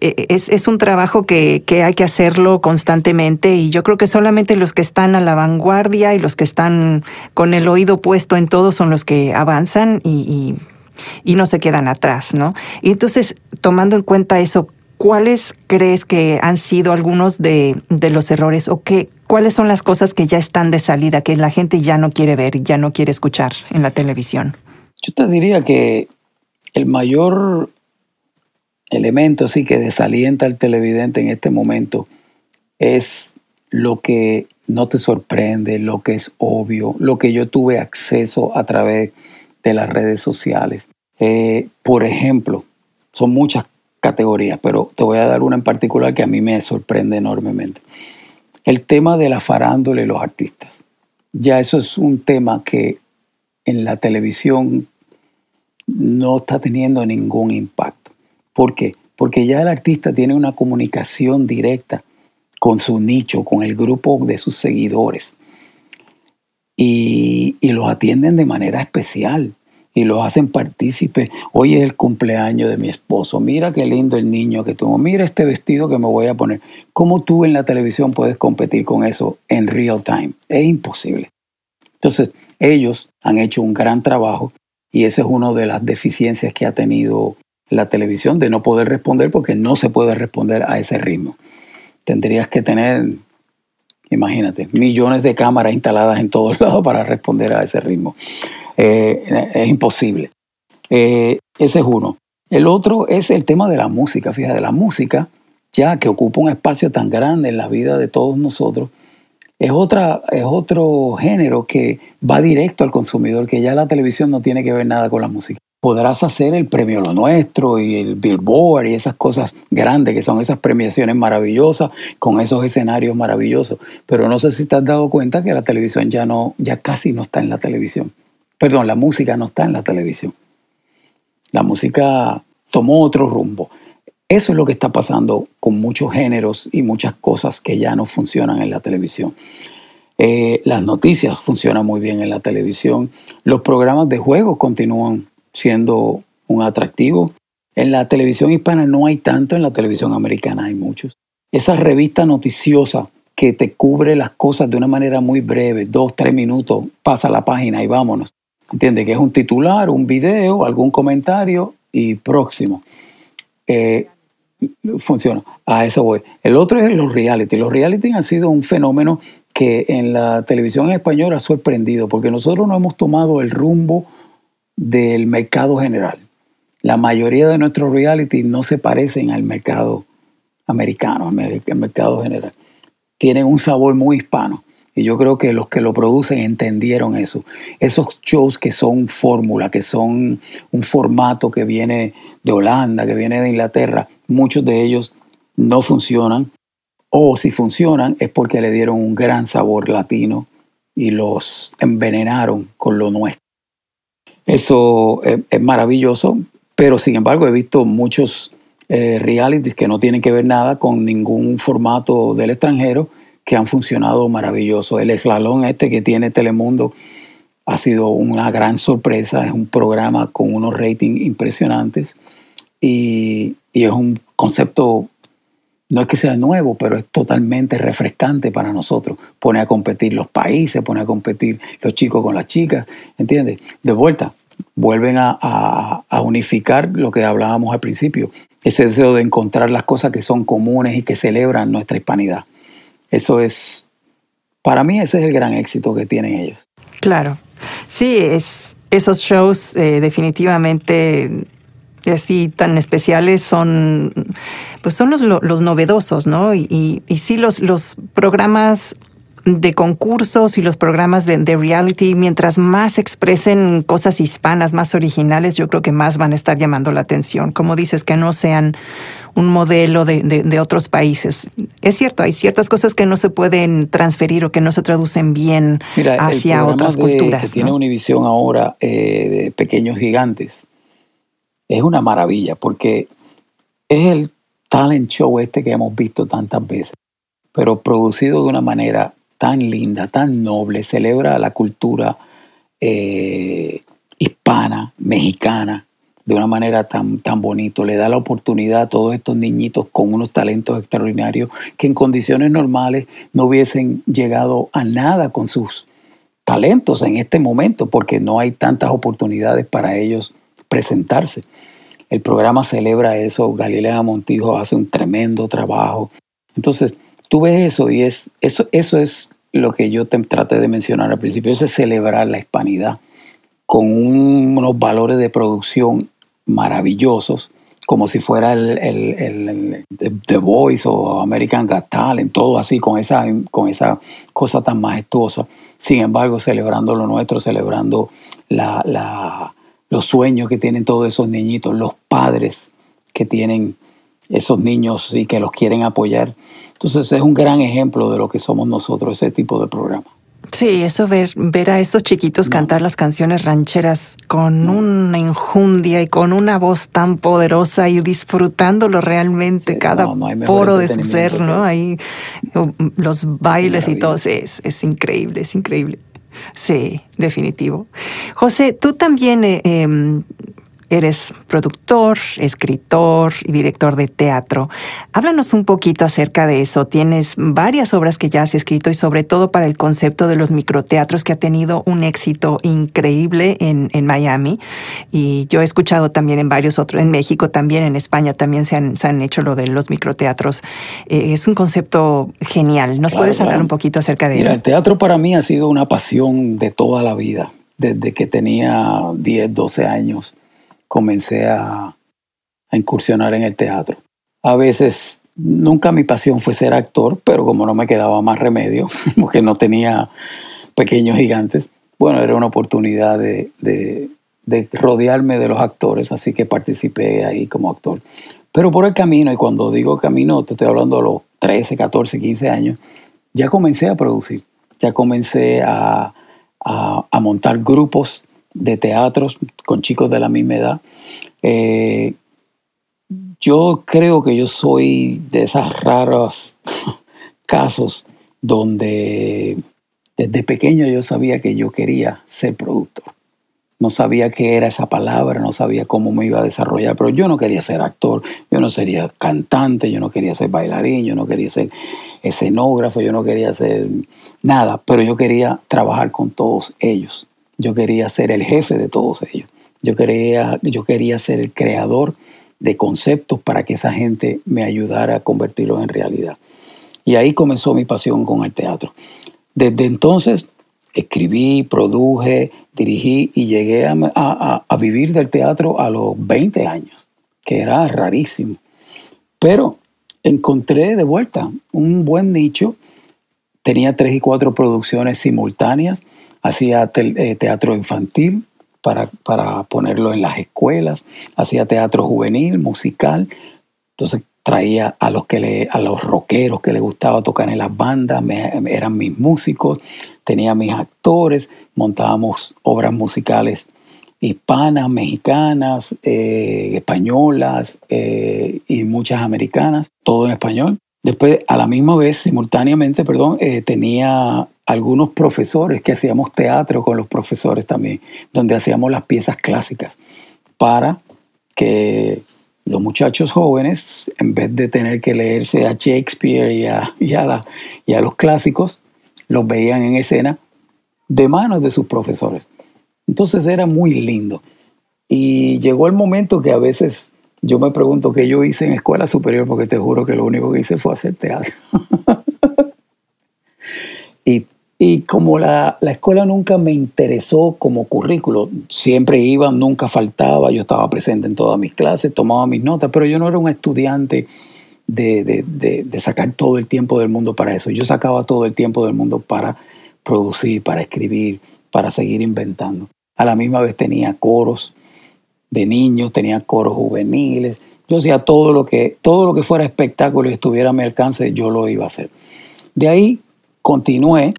eh, es, un trabajo que, hay que hacerlo constantemente y yo creo que solamente los que están a la vanguardia y los que están con el oído puesto en todo son los que avanzan y, y no se quedan atrás, ¿no? Y entonces, tomando en cuenta eso, ¿cuáles crees que han sido algunos de, de los errores o qué, cuáles son las cosas que ya están de salida, que la gente ya no quiere ver, ya no quiere escuchar en la televisión? Yo te diría que el mayor elemento sí que desalienta al televidente en este momento es lo que no te sorprende, lo que es obvio, lo que yo tuve acceso a través de las redes sociales. Eh, por ejemplo, son muchas categorías, pero te voy a dar una en particular que a mí me sorprende enormemente. El tema de la farándula y los artistas. Ya eso es un tema que en la televisión no está teniendo ningún impacto. ¿Por qué? Porque ya el artista tiene una comunicación directa con su nicho, con el grupo de sus seguidores. Y, los atienden de manera especial y los hacen partícipes. Hoy es el cumpleaños de mi esposo. Mira qué lindo el niño que tuvo. Mira este vestido que me voy a poner. ¿Cómo tú en la televisión puedes competir con eso en real time? Es imposible. Entonces, ellos han hecho un gran trabajo y esa es una de las deficiencias que ha tenido la televisión de no poder responder porque no se puede responder a ese ritmo. Tendrías que tener, imagínate, millones de cámaras instaladas en todos lados para responder a ese ritmo. Eh, es imposible. Eh, ese es uno. El otro es el tema de la música. Fíjate, la música, ya que ocupa un espacio tan grande en la vida de todos nosotros, es, otra, es otro género que va directo al consumidor, que ya la televisión no tiene que ver nada con la música. Podrás hacer el premio Lo Nuestro y el Billboard y esas cosas grandes que son esas premiaciones maravillosas con esos escenarios maravillosos. Pero no sé si te has dado cuenta que la televisión ya no, ya casi no está en la televisión. Perdón, la música no está en la televisión. La música tomó otro rumbo. Eso es lo que está pasando con muchos géneros y muchas cosas que ya no funcionan en la televisión. Eh, las noticias funcionan muy bien en la televisión. Los programas de juegos continúan siendo un atractivo. En la televisión hispana no hay tanto, en la televisión americana hay muchos. Esa revista noticiosa que te cubre las cosas de una manera muy breve, dos, tres minutos, pasa la página y vámonos. ¿Entiendes? Que es un titular, un video, algún comentario y próximo. Eh, funciona. A eso voy. El otro es los reality. Los reality han sido un fenómeno que en la televisión española ha sorprendido, porque nosotros no hemos tomado el rumbo del mercado general. La mayoría de nuestros reality no se parecen al mercado americano, al mercado general. Tienen un sabor muy hispano. Y yo creo que los que lo producen entendieron eso. Esos shows que son fórmula, que son un formato que viene de Holanda, que viene de Inglaterra, muchos de ellos no funcionan. O si funcionan es porque le dieron un gran sabor latino y los envenenaron con lo nuestro. Eso es, maravilloso, pero sin embargo he visto muchos eh, realities que no tienen que ver nada con ningún formato del extranjero que han funcionado maravilloso. El eslalón este que tiene Telemundo ha sido una gran sorpresa, es un programa con unos ratings impresionantes y, es un concepto, no es que sea nuevo, pero es totalmente refrescante para nosotros. Pone a competir los países, pone a competir los chicos con las chicas, ¿entiendes? De vuelta, vuelven a, unificar lo que hablábamos al principio, ese deseo de encontrar las cosas que son comunes y que celebran nuestra hispanidad. Eso es, para mí ese es el gran éxito que tienen ellos. Claro, sí, es, esos shows eh, definitivamente así tan especiales son, pues son los, los novedosos, ¿no? Y, y, sí, los, los programas de concursos y los programas de, de, reality, mientras más expresen cosas hispanas, más originales, yo creo que más van a estar llamando la atención. Como dices, que no sean un modelo de, de, otros países. Es cierto, hay ciertas cosas que no se pueden transferir o que no se traducen bien hacia otras culturas. Que tiene Univisión ahora eh, de Pequeños Gigantes es una maravilla porque es el talent show este que hemos visto tantas veces, pero producido de una manera tan linda, tan noble, celebra la cultura eh, hispana, mexicana, de una manera tan, tan bonito, le da la oportunidad a todos estos niñitos con unos talentos extraordinarios que en condiciones normales no hubiesen llegado a nada con sus talentos en este momento, porque no hay tantas oportunidades para ellos presentarse. El programa celebra eso, Galilea Montijo hace un tremendo trabajo. Entonces, tú ves eso y es, eso, eso es lo que yo te traté de mencionar al principio, es celebrar la hispanidad con unos valores de producción maravillosos, como si fuera el, el, The Voice o American Got Talent, todo así, con esa, con esa cosa tan majestuosa. Sin embargo, celebrando lo nuestro, celebrando la, los sueños que tienen todos esos niñitos, los padres que tienen esos niños y que los quieren apoyar. Entonces es un gran ejemplo de lo que somos nosotros, ese tipo de programa. Sí, eso ver, ver a estos chiquitos cantar las canciones rancheras con una injundia y con una voz tan poderosa y disfrutándolo realmente cada poro de su ser, ¿no? Ahí los bailes y todo, es, es increíble, es increíble. Sí, definitivo. José, tú también eh, em, Eres productor, escritor y director de teatro. Háblanos un poquito acerca de eso. Tienes varias obras que ya has escrito y sobre todo para el concepto de los microteatros que ha tenido un éxito increíble en, Miami. Y yo he escuchado también en varios otros, en México también, en España también se han, se han hecho lo de los microteatros. Eh, es un concepto genial. ¿Nos puedes hablar un poquito acerca de Mira, El teatro para mí ha sido una pasión de toda la vida, desde que tenía 10, 12 años comencé a, incursionar en el teatro. A veces nunca mi pasión fue ser actor, pero como no me quedaba más remedio, porque no tenía pequeños gigantes, bueno, era una oportunidad de, de, rodearme de los actores, así que participé ahí como actor. Pero por el camino, y cuando digo camino, te estoy hablando de los 13, 14, 15 años, ya comencé a producir, ya comencé a, a, a montar grupos de teatros con chicos de la misma edad. Eh, yo creo que yo soy de esas raros casos donde desde pequeño yo sabía que yo quería ser productor. No sabía qué era esa palabra, no sabía cómo me iba a desarrollar, pero yo no quería ser actor, yo no sería cantante, yo no quería ser bailarín, yo no quería ser escenógrafo, yo no quería ser nada, pero yo quería trabajar con todos ellos. Yo quería ser el jefe de todos ellos. Yo quería, yo quería ser el creador de conceptos para que esa gente me ayudara a convertirlos en realidad. Y ahí comenzó mi pasión con el teatro. Desde entonces escribí, produje, dirigí y llegué a, a, vivir del teatro a los 20 años, que era rarísimo. Pero encontré de vuelta un buen nicho. Tenía tres y cuatro producciones simultáneas hacía eh, teatro infantil para, para ponerlo en las escuelas, hacía teatro juvenil, musical, entonces traía a los que le, a los rockeros que le gustaba tocar en las bandas, eran mis músicos, tenía mis actores, montábamos obras musicales hispanas, mexicanas, eh, españolas eh, y muchas americanas, todo en español. Después, a la misma vez, simultáneamente, perdón, tenía algunos profesores que hacíamos teatro con los profesores también, donde hacíamos las piezas clásicas para que los muchachos jóvenes, en vez de tener que leerse a Shakespeare y a, y a, los clásicos, los veían en escena de manos de sus profesores. Entonces era muy lindo. Y llegó el momento que a veces yo me pregunto qué yo hice en escuela superior, porque te juro que lo único que hice fue hacer teatro. y como la, escuela nunca me interesó como currículo, siempre iba, nunca faltaba, yo estaba presente en todas mis clases, tomaba mis notas, pero yo no era un estudiante de, sacar todo el tiempo del mundo para eso. Yo sacaba todo el tiempo del mundo para producir, para escribir, para seguir inventando. A la misma vez tenía coros de niños, tenía coros juveniles. Yo hacía todo lo que, todo lo que fuera espectáculo y estuviera a mi alcance, yo lo iba a hacer. De ahí continué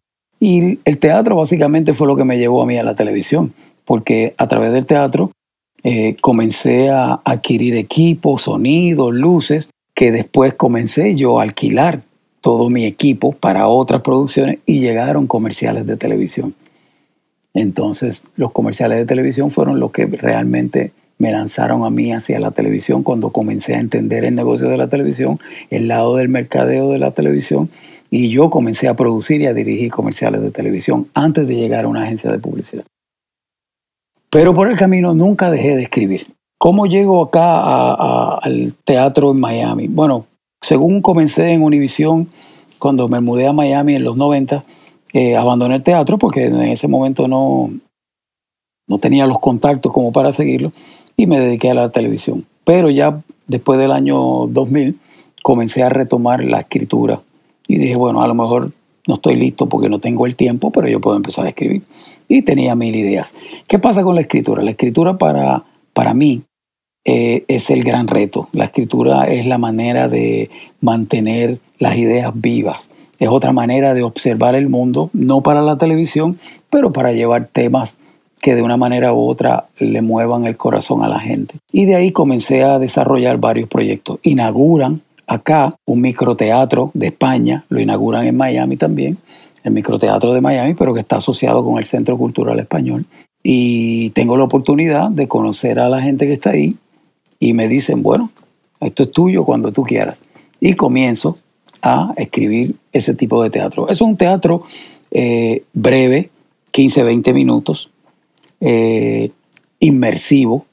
y el teatro básicamente fue lo que me llevó a mí a la televisión, porque a través del teatro eh, comencé a adquirir equipos, sonidos, luces, que después comencé yo a alquilar todo mi equipo para otras producciones y llegaron comerciales de televisión. Entonces los comerciales de televisión fueron los que realmente me lanzaron a mí hacia la televisión cuando comencé a entender el negocio de la televisión, el lado del mercadeo de la televisión y yo comencé a producir y a dirigir comerciales de televisión antes de llegar a una agencia de publicidad. Pero por el camino nunca dejé de escribir. ¿Cómo llego acá al teatro en Miami? Bueno, según comencé en Univision, cuando me mudé a Miami en los 90, eh, abandoné el teatro porque en ese momento no, no tenía los contactos como para seguirlo y me dediqué a la televisión. Pero ya después del año 2000 comencé a retomar la escritura y dije, bueno, a lo mejor no estoy listo porque no tengo el tiempo, pero yo puedo empezar a escribir. Y tenía mil ideas. ¿Qué pasa con la escritura? La escritura para, para mí eh, es el gran reto. La escritura es la manera de mantener las ideas vivas. Es otra manera de observar el mundo, no para la televisión, pero para llevar temas que de una manera u otra le muevan el corazón a la gente. Y de ahí comencé a desarrollar varios proyectos. Inauguran acá un microteatro de España, lo inauguran en Miami también, el microteatro de Miami, pero que está asociado con el Centro Cultural Español. Y tengo la oportunidad de conocer a la gente que está ahí y me dicen, bueno, esto es tuyo cuando tú quieras. Y comienzo a escribir ese tipo de teatro. Es un teatro eh, breve, 15, 20 minutos, eh, inmersivo.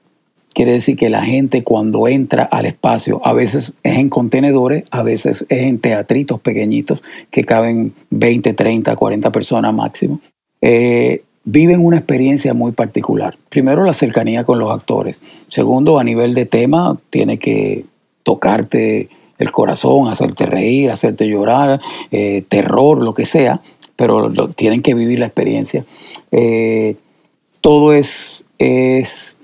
Quiere decir que la gente cuando entra al espacio, a veces es en contenedores, a veces es en teatritos pequeñitos que caben 20, 30, 40 personas máximo. Eh, viven una experiencia muy particular. Primero, la cercanía con los actores. Segundo, a nivel de tema, tiene que tocarte el corazón, hacerte reír, hacerte llorar, eh, terror, lo que sea, pero tienen que vivir la experiencia todo es, es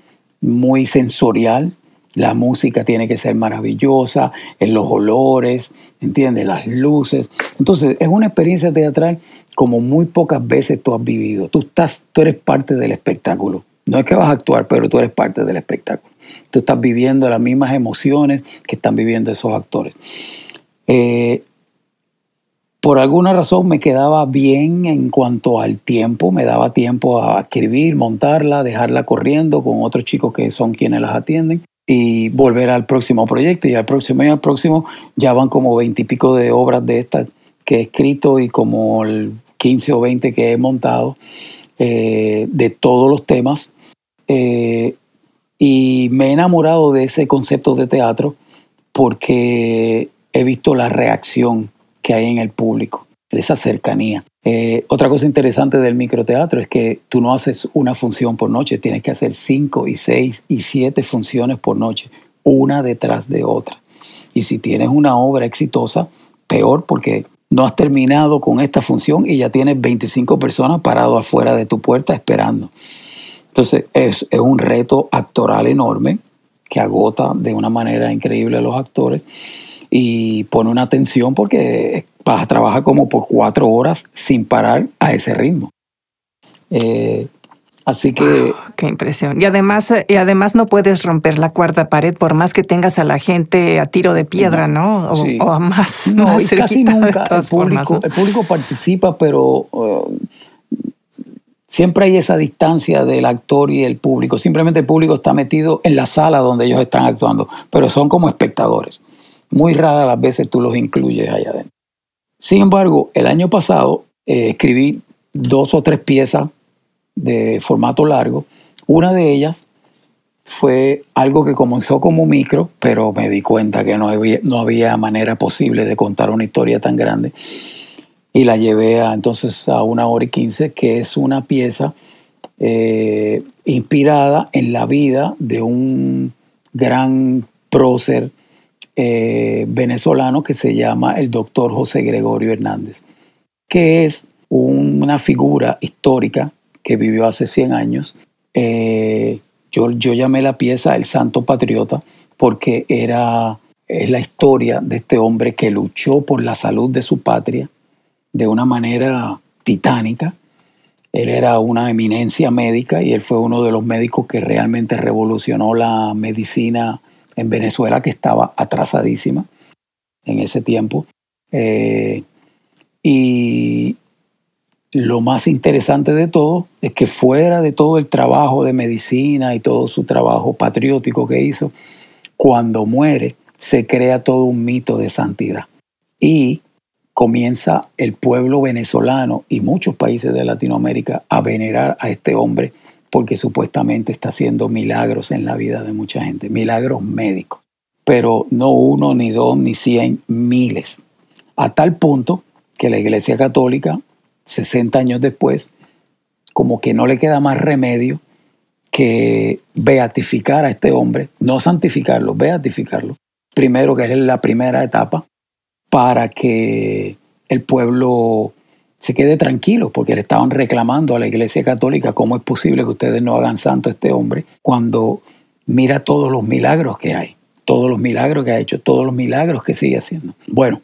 muy sensorial. La música tiene que ser maravillosa, en los olores, ¿entiendes? Las luces. Entonces, es una experiencia teatral como muy pocas veces tú has vivido. Tú, estás, tú eres parte del espectáculo. No es que vas a actuar, pero tú eres parte del espectáculo. Tú estás viviendo las mismas emociones que están viviendo esos actores. Eh, por alguna razón me quedaba bien en cuanto al tiempo, me daba tiempo a escribir, montarla, dejarla corriendo con otros chicos que son quienes las atienden y volver al próximo proyecto. Y al próximo y al próximo ya van como veintipico de obras de estas que he escrito y como el 15 o 20 que he montado eh, de todos los temas. Eh, y me he enamorado de ese concepto de teatro porque he visto la reacción que hay en el público, esa cercanía. Eh, otra cosa interesante del microteatro es que tú no haces una función por noche, tienes que hacer cinco y seis y siete funciones por noche, una detrás de otra. Y si tienes una obra exitosa, peor porque no has terminado con esta función y ya tienes 25 personas paradas afuera de tu puerta esperando. Entonces es, es un reto actoral enorme que agota de una manera increíble a los actores y pone una atención porque vas a trabajar como por cuatro horas sin parar a ese ritmo. Eh, así que... ¡Qué impresión! Y además, y además no puedes romper la cuarta pared por más que tengas a la gente a tiro de piedra, ¿no? O, a más. No, casi nunca el público, el público participa, pero... Uh, siempre hay esa distancia del actor y el público. Simplemente el público está metido en la sala donde ellos están actuando, pero son como espectadores. Muy raras las veces tú los incluyes allá adentro. Sin embargo, el año pasado eh, escribí dos o tres piezas de formato largo. Una de ellas fue algo que comenzó como micro, pero me di cuenta que no había, no había manera posible de contar una historia tan grande. Y la llevé a, entonces a una hora y quince, que es una pieza eh, inspirada en la vida de un gran prócer eh, venezolano que se llama el doctor José Gregorio Hernández, que es una figura histórica que vivió hace 100 años. Eh, yo, yo llamé la pieza El Santo Patriota porque era, es la historia de este hombre que luchó por la salud de su patria de una manera titánica. Él era una eminencia médica y él fue uno de los médicos que realmente revolucionó la medicina en Venezuela que estaba atrasadísima en ese tiempo. Eh, y lo más interesante de todo es que fuera de todo el trabajo de medicina y todo su trabajo patriótico que hizo, cuando muere se crea todo un mito de santidad. Y comienza el pueblo venezolano y muchos países de Latinoamérica a venerar a este hombre porque supuestamente está haciendo milagros en la vida de mucha gente, milagros médicos, pero no uno, ni dos, ni cien, miles. A tal punto que la Iglesia Católica, 60 años después, como que no le queda más remedio que beatificar a este hombre, no santificarlo, beatificarlo. Primero, que es la primera etapa, para que el pueblo se quede tranquilo, porque le estaban reclamando a la Iglesia Católica cómo es posible que ustedes no hagan santo a este hombre cuando mira todos los milagros que hay, todos los milagros que ha hecho, todos los milagros que sigue haciendo. Bueno,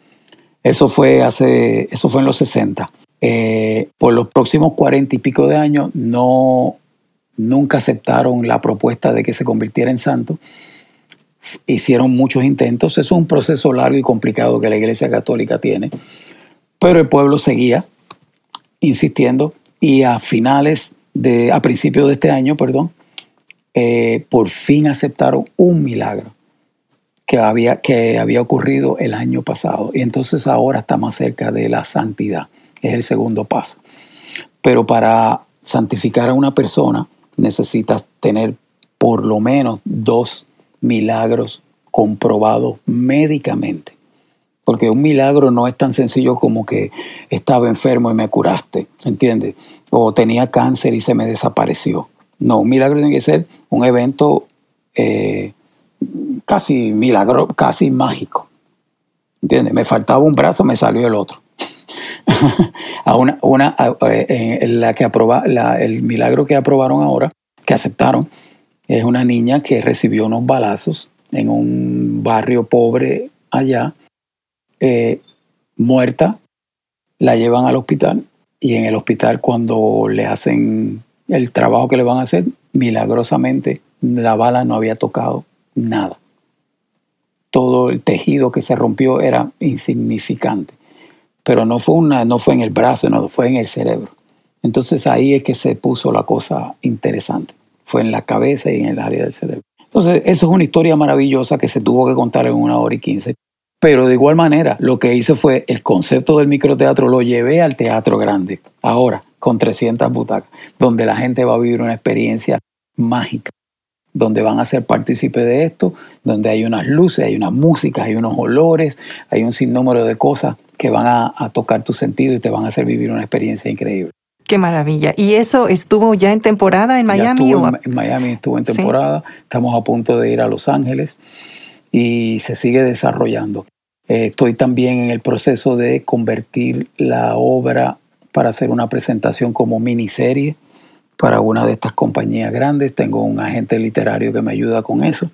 eso fue hace, eso fue en los 60. Eh, por los próximos cuarenta y pico de años no nunca aceptaron la propuesta de que se convirtiera en santo. Hicieron muchos intentos. Es un proceso largo y complicado que la Iglesia Católica tiene. Pero el pueblo seguía insistiendo y a finales de, a principios de este año, perdón, eh, por fin aceptaron un milagro que había, que había ocurrido el año pasado. Y entonces ahora está más cerca de la santidad. Es el segundo paso. Pero para santificar a una persona necesitas tener por lo menos dos milagros comprobados médicamente. Porque un milagro no es tan sencillo como que estaba enfermo y me curaste, ¿entiendes? O tenía cáncer y se me desapareció. No, un milagro tiene que ser un evento eh, casi milagro, casi mágico. ¿Entiendes? Me faltaba un brazo, me salió el otro. a una, una eh, la que aproba, el milagro que aprobaron ahora, que aceptaron, es una niña que recibió unos balazos en un barrio pobre allá eh, muerta, la llevan al hospital y en el hospital cuando le hacen el trabajo que le van a hacer, milagrosamente la bala no había tocado nada. Todo el tejido que se rompió era insignificante. Pero no fue, una, no fue en el brazo, no, fue en el cerebro. Entonces ahí es que se puso la cosa interesante. Fue en la cabeza y en el área del cerebro. Entonces, eso es una historia maravillosa que se tuvo que contar en una hora y quince. Pero de igual manera, lo que hice fue el concepto del microteatro lo llevé al teatro grande, ahora con 300 butacas, donde la gente va a vivir una experiencia mágica, donde van a ser partícipes de esto, donde hay unas luces, hay unas músicas, hay unos olores, hay un sinnúmero de cosas que van a, tocar tu sentido y te van a hacer vivir una experiencia increíble. Qué maravilla. ¿Y eso estuvo ya en temporada en Miami? en, Miami estuvo en temporada. Estamos a punto de ir a Los Ángeles y se sigue desarrollando. Eh, estoy también en el proceso de convertir la obra para hacer una presentación como miniserie para una de estas compañías grandes. Tengo un agente literario que me ayuda con eso.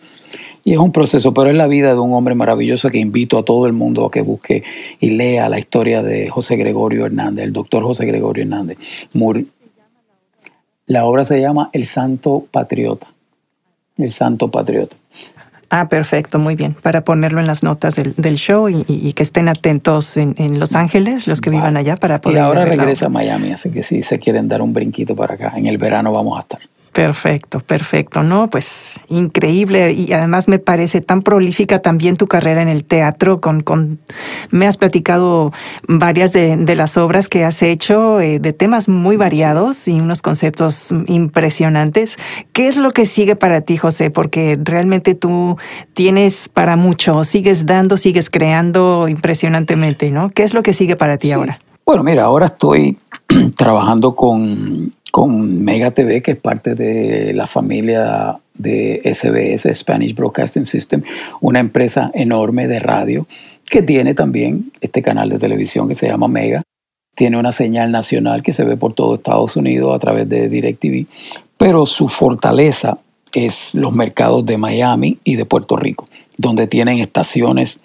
Y es un proceso, pero es la vida de un hombre maravilloso que invito a todo el mundo a que busque y lea la historia de José Gregorio Hernández, el doctor José Gregorio Hernández. La obra se llama El Santo Patriota. El Santo Patriota. Ah, perfecto, muy bien. Para ponerlo en las notas del, show y, que estén atentos en, Los Ángeles, los que vivan allá, para poder. Y ahora regresa a Miami, así que si se quieren dar un brinquito para acá, en el verano vamos a estar. Perfecto, perfecto. No, pues increíble y además me parece tan prolífica también tu carrera en el teatro. Con, con me has platicado varias de, las obras que has hecho eh, de temas muy variados y unos conceptos impresionantes. ¿Qué es lo que sigue para ti, José? Porque realmente tú tienes para mucho. Sigues dando, sigues creando impresionantemente, ¿no? ¿Qué es lo que sigue para ti ahora? Bueno, mira, ahora estoy trabajando con con Mega TV, que es parte de la familia de SBS, Spanish Broadcasting System, una empresa enorme de radio que tiene también este canal de televisión que se llama Mega. Tiene una señal nacional que se ve por todo Estados Unidos a través de DirecTV, pero su fortaleza es los mercados de Miami y de Puerto Rico, donde tienen estaciones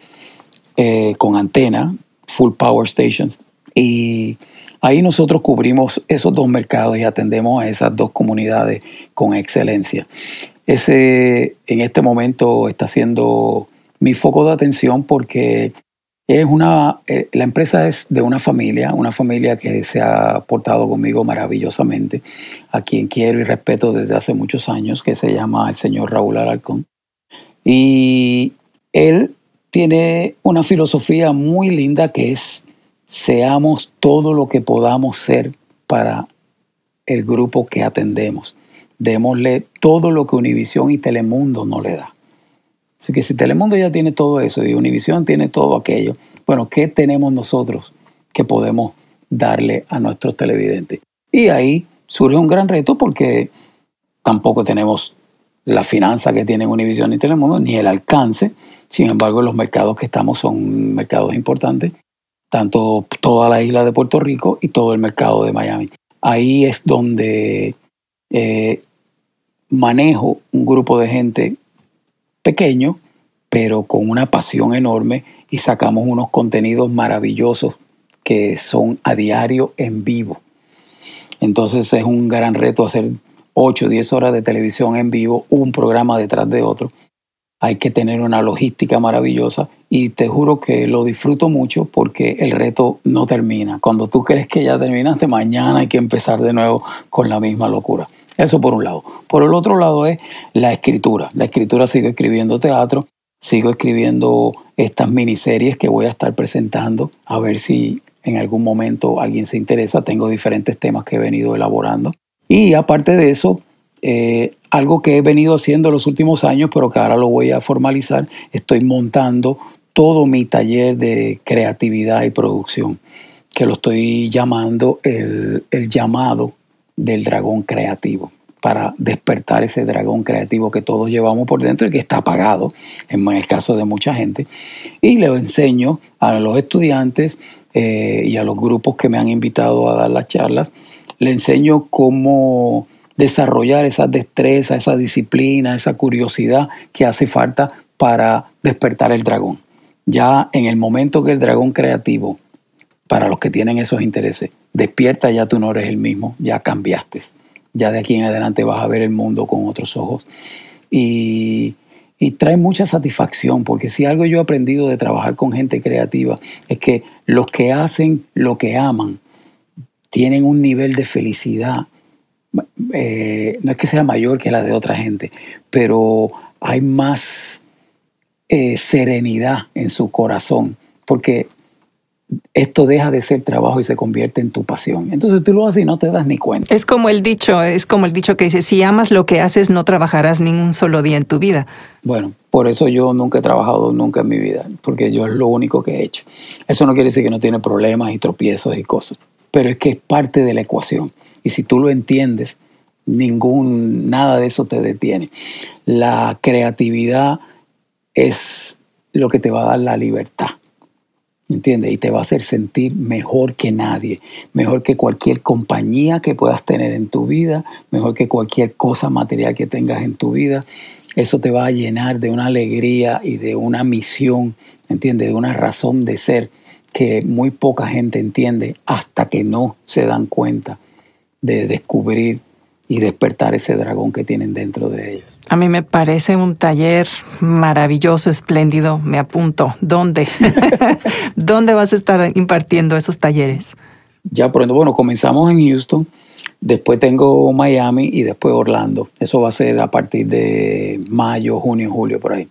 eh, con antena, full power stations, y Ahí nosotros cubrimos esos dos mercados y atendemos a esas dos comunidades con excelencia. Ese en este momento está siendo mi foco de atención porque es una, eh, la empresa es de una familia, una familia que se ha portado conmigo maravillosamente, a quien quiero y respeto desde hace muchos años, que se llama el señor Raúl Alarcón. Y él tiene una filosofía muy linda que es seamos todo lo que podamos ser para el grupo que atendemos. démosle todo lo que Univisión y Telemundo no le da. Así que si Telemundo ya tiene todo eso y Univisión tiene todo aquello, bueno, ¿qué tenemos nosotros que podemos darle a nuestros televidentes? Y ahí surge un gran reto porque tampoco tenemos la finanza que tienen Univision y Telemundo, ni el alcance. Sin embargo, los mercados que estamos son mercados importantes, tanto toda la isla de Puerto Rico y todo el mercado de Miami. Ahí es donde eh, manejo un grupo de gente pequeño, pero con una pasión enorme y sacamos unos contenidos maravillosos que son a diario en vivo. Entonces es un gran reto hacer 8 o 10 horas de televisión en vivo, un programa detrás de otro. Hay que tener una logística maravillosa y te juro que lo disfruto mucho porque el reto no termina. Cuando tú crees que ya terminaste, mañana hay que empezar de nuevo con la misma locura. Eso por un lado. Por el otro lado es la escritura. La escritura sigo escribiendo teatro, sigo escribiendo estas miniseries que voy a estar presentando, a ver si en algún momento alguien se interesa. Tengo diferentes temas que he venido elaborando. Y aparte de eso, eh, algo que he venido haciendo los últimos años, pero que ahora lo voy a formalizar, estoy montando todo mi taller de creatividad y producción, que lo estoy llamando el, el llamado del dragón creativo para despertar ese dragón creativo que todos llevamos por dentro y que está apagado, en el caso de mucha gente. Y le enseño a los estudiantes eh, y a los grupos que me han invitado a dar las charlas, le enseño cómo desarrollar esa destreza, esa disciplina, esa curiosidad que hace falta para despertar el dragón. Ya en el momento que el dragón creativo, para los que tienen esos intereses, despierta, ya tú no eres el mismo, ya cambiaste. Ya de aquí en adelante vas a ver el mundo con otros ojos. Y, y trae mucha satisfacción, porque si algo yo he aprendido de trabajar con gente creativa es que los que hacen lo que aman tienen un nivel de felicidad, eh, no es que sea mayor que la de otra gente, pero hay más eh, serenidad en su corazón, porque esto deja de ser trabajo y se convierte en tu pasión. Entonces tú lo haces y no te das ni cuenta. Es como el dicho, es como el dicho que dice, si amas lo que haces, no trabajarás ningún solo día en tu vida. Bueno, por eso yo nunca he trabajado nunca en mi vida, porque yo es lo único que he hecho. Eso no quiere decir que no tiene problemas y tropiezos y cosas pero es que es parte de la ecuación. Y si tú lo entiendes, ningún, nada de eso te detiene. La creatividad es lo que te va a dar la libertad. ¿Entiendes? Y te va a hacer sentir mejor que nadie, mejor que cualquier compañía que puedas tener en tu vida, mejor que cualquier cosa material que tengas en tu vida. Eso te va a llenar de una alegría y de una misión, ¿entiendes? De una razón de ser que muy poca gente entiende hasta que no se dan cuenta de descubrir y despertar ese dragón que tienen dentro de ellos. A mí me parece un taller maravilloso, espléndido. Me apunto. ¿Dónde? ¿Dónde vas a estar impartiendo esos talleres? Ya pronto, bueno, comenzamos en Houston, después tengo Miami y después Orlando. Eso va a ser a partir de mayo, junio, julio, por ahí.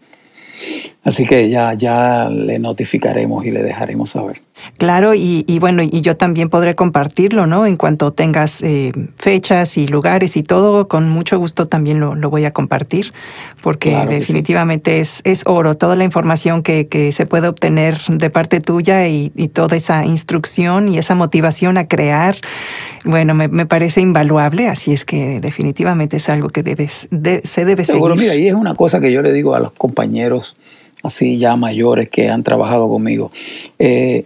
Así que ya, ya le notificaremos y le dejaremos saber. Claro, y, bueno, y yo también podré compartirlo, ¿no? En cuanto tengas eh, fechas y lugares y todo, con mucho gusto también lo, voy a compartir, porque definitivamente es, es oro, toda la información que, se puede obtener de parte tuya y, toda esa instrucción y esa motivación a crear, bueno, me, parece invaluable, así es que definitivamente es algo que debes, se debe Seguro, mira, y es una cosa que yo le digo a los compañeros así ya mayores que han trabajado conmigo. Eh,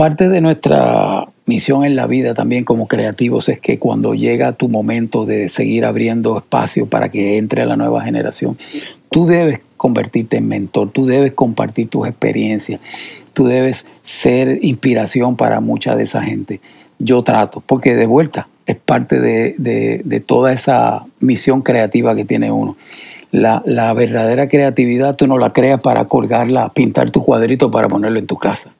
parte de nuestra misión en la vida también como creativos es que cuando llega tu momento de seguir abriendo espacio para que entre la nueva generación, tú debes convertirte en mentor, tú debes compartir tus experiencias, tú debes ser inspiración para mucha de esa gente. Yo trato, porque de vuelta es parte de, de toda esa misión creativa que tiene uno la, la, verdadera creatividad tú no la creas para colgarla, pintar tu cuadrito para ponerlo en tu casa.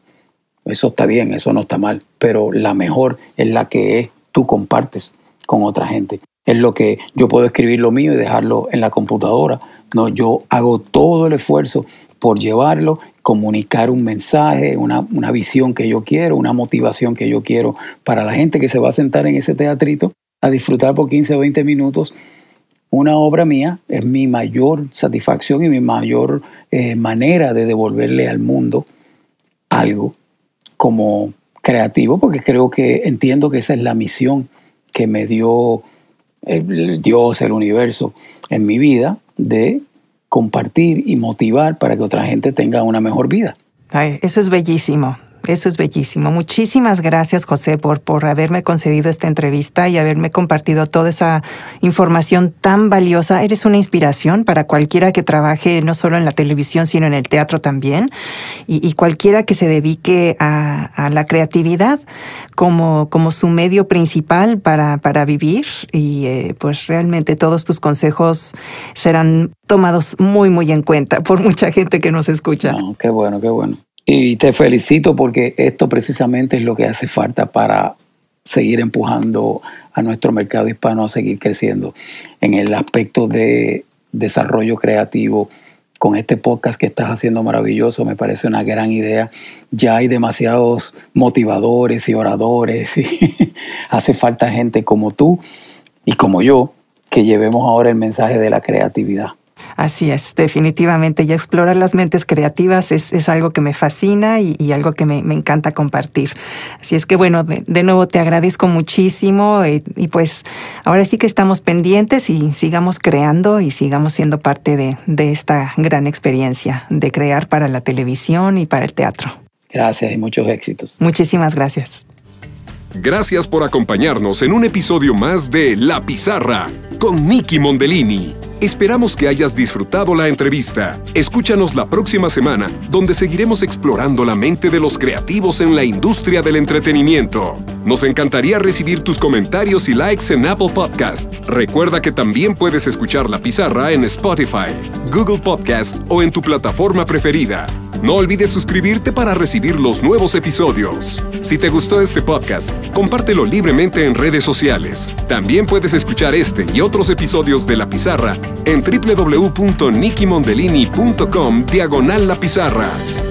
Eso está bien, eso no está mal, pero la mejor es la que es, tú compartes con otra gente. Es lo que yo puedo escribir lo mío y dejarlo en la computadora. No, yo hago todo el esfuerzo por llevarlo, comunicar un mensaje, una, una visión que yo quiero, una motivación que yo quiero para la gente que se va a sentar en ese teatrito a disfrutar por 15 o 20 minutos una obra mía es mi mayor satisfacción y mi mayor eh, manera de devolverle al mundo algo como creativo, porque creo que entiendo que esa es la misión que me dio el Dios, el universo en mi vida, de compartir y motivar para que otra gente tenga una mejor vida. eso es bellísimo. Eso es bellísimo. Muchísimas gracias, José, por, por haberme concedido esta entrevista y haberme compartido toda esa información tan valiosa. Eres una inspiración para cualquiera que trabaje no solo en la televisión, sino en el teatro también, y, cualquiera que se dedique a, la creatividad como, como su medio principal para, para vivir. Y eh, pues realmente todos tus consejos serán tomados muy, muy en cuenta por mucha gente que nos escucha. qué bueno, qué bueno. Y te felicito porque esto precisamente es lo que hace falta para seguir empujando a nuestro mercado hispano a seguir creciendo en el aspecto de desarrollo creativo. Con este podcast que estás haciendo maravilloso, me parece una gran idea. Ya hay demasiados motivadores y oradores y hace falta gente como tú y como yo que llevemos ahora el mensaje de la creatividad. Así es, definitivamente. Y explorar las mentes creativas es, algo que me fascina y, algo que me, encanta compartir. Así es que bueno, de, nuevo te agradezco muchísimo y, eh, y, pues ahora sí que estamos pendientes y sigamos creando y sigamos siendo parte de, de esta gran experiencia de crear para la televisión y para el teatro. Gracias y muchos éxitos. Muchísimas gracias. Gracias por acompañarnos en un episodio más de La Pizarra con Nicky Mondellini. Esperamos que hayas disfrutado la entrevista. Escúchanos la próxima semana, donde seguiremos explorando la mente de los creativos en la industria del entretenimiento. Nos encantaría recibir tus comentarios y likes en Apple Podcast. Recuerda que también puedes escuchar La Pizarra en Spotify, Google Podcast o en tu plataforma preferida. No olvides suscribirte para recibir los nuevos episodios. Si te gustó este podcast, compártelo libremente en redes sociales. También puedes escuchar este y otros episodios de La Pizarra en www.nikimondellini.com diagonal La Pizarra.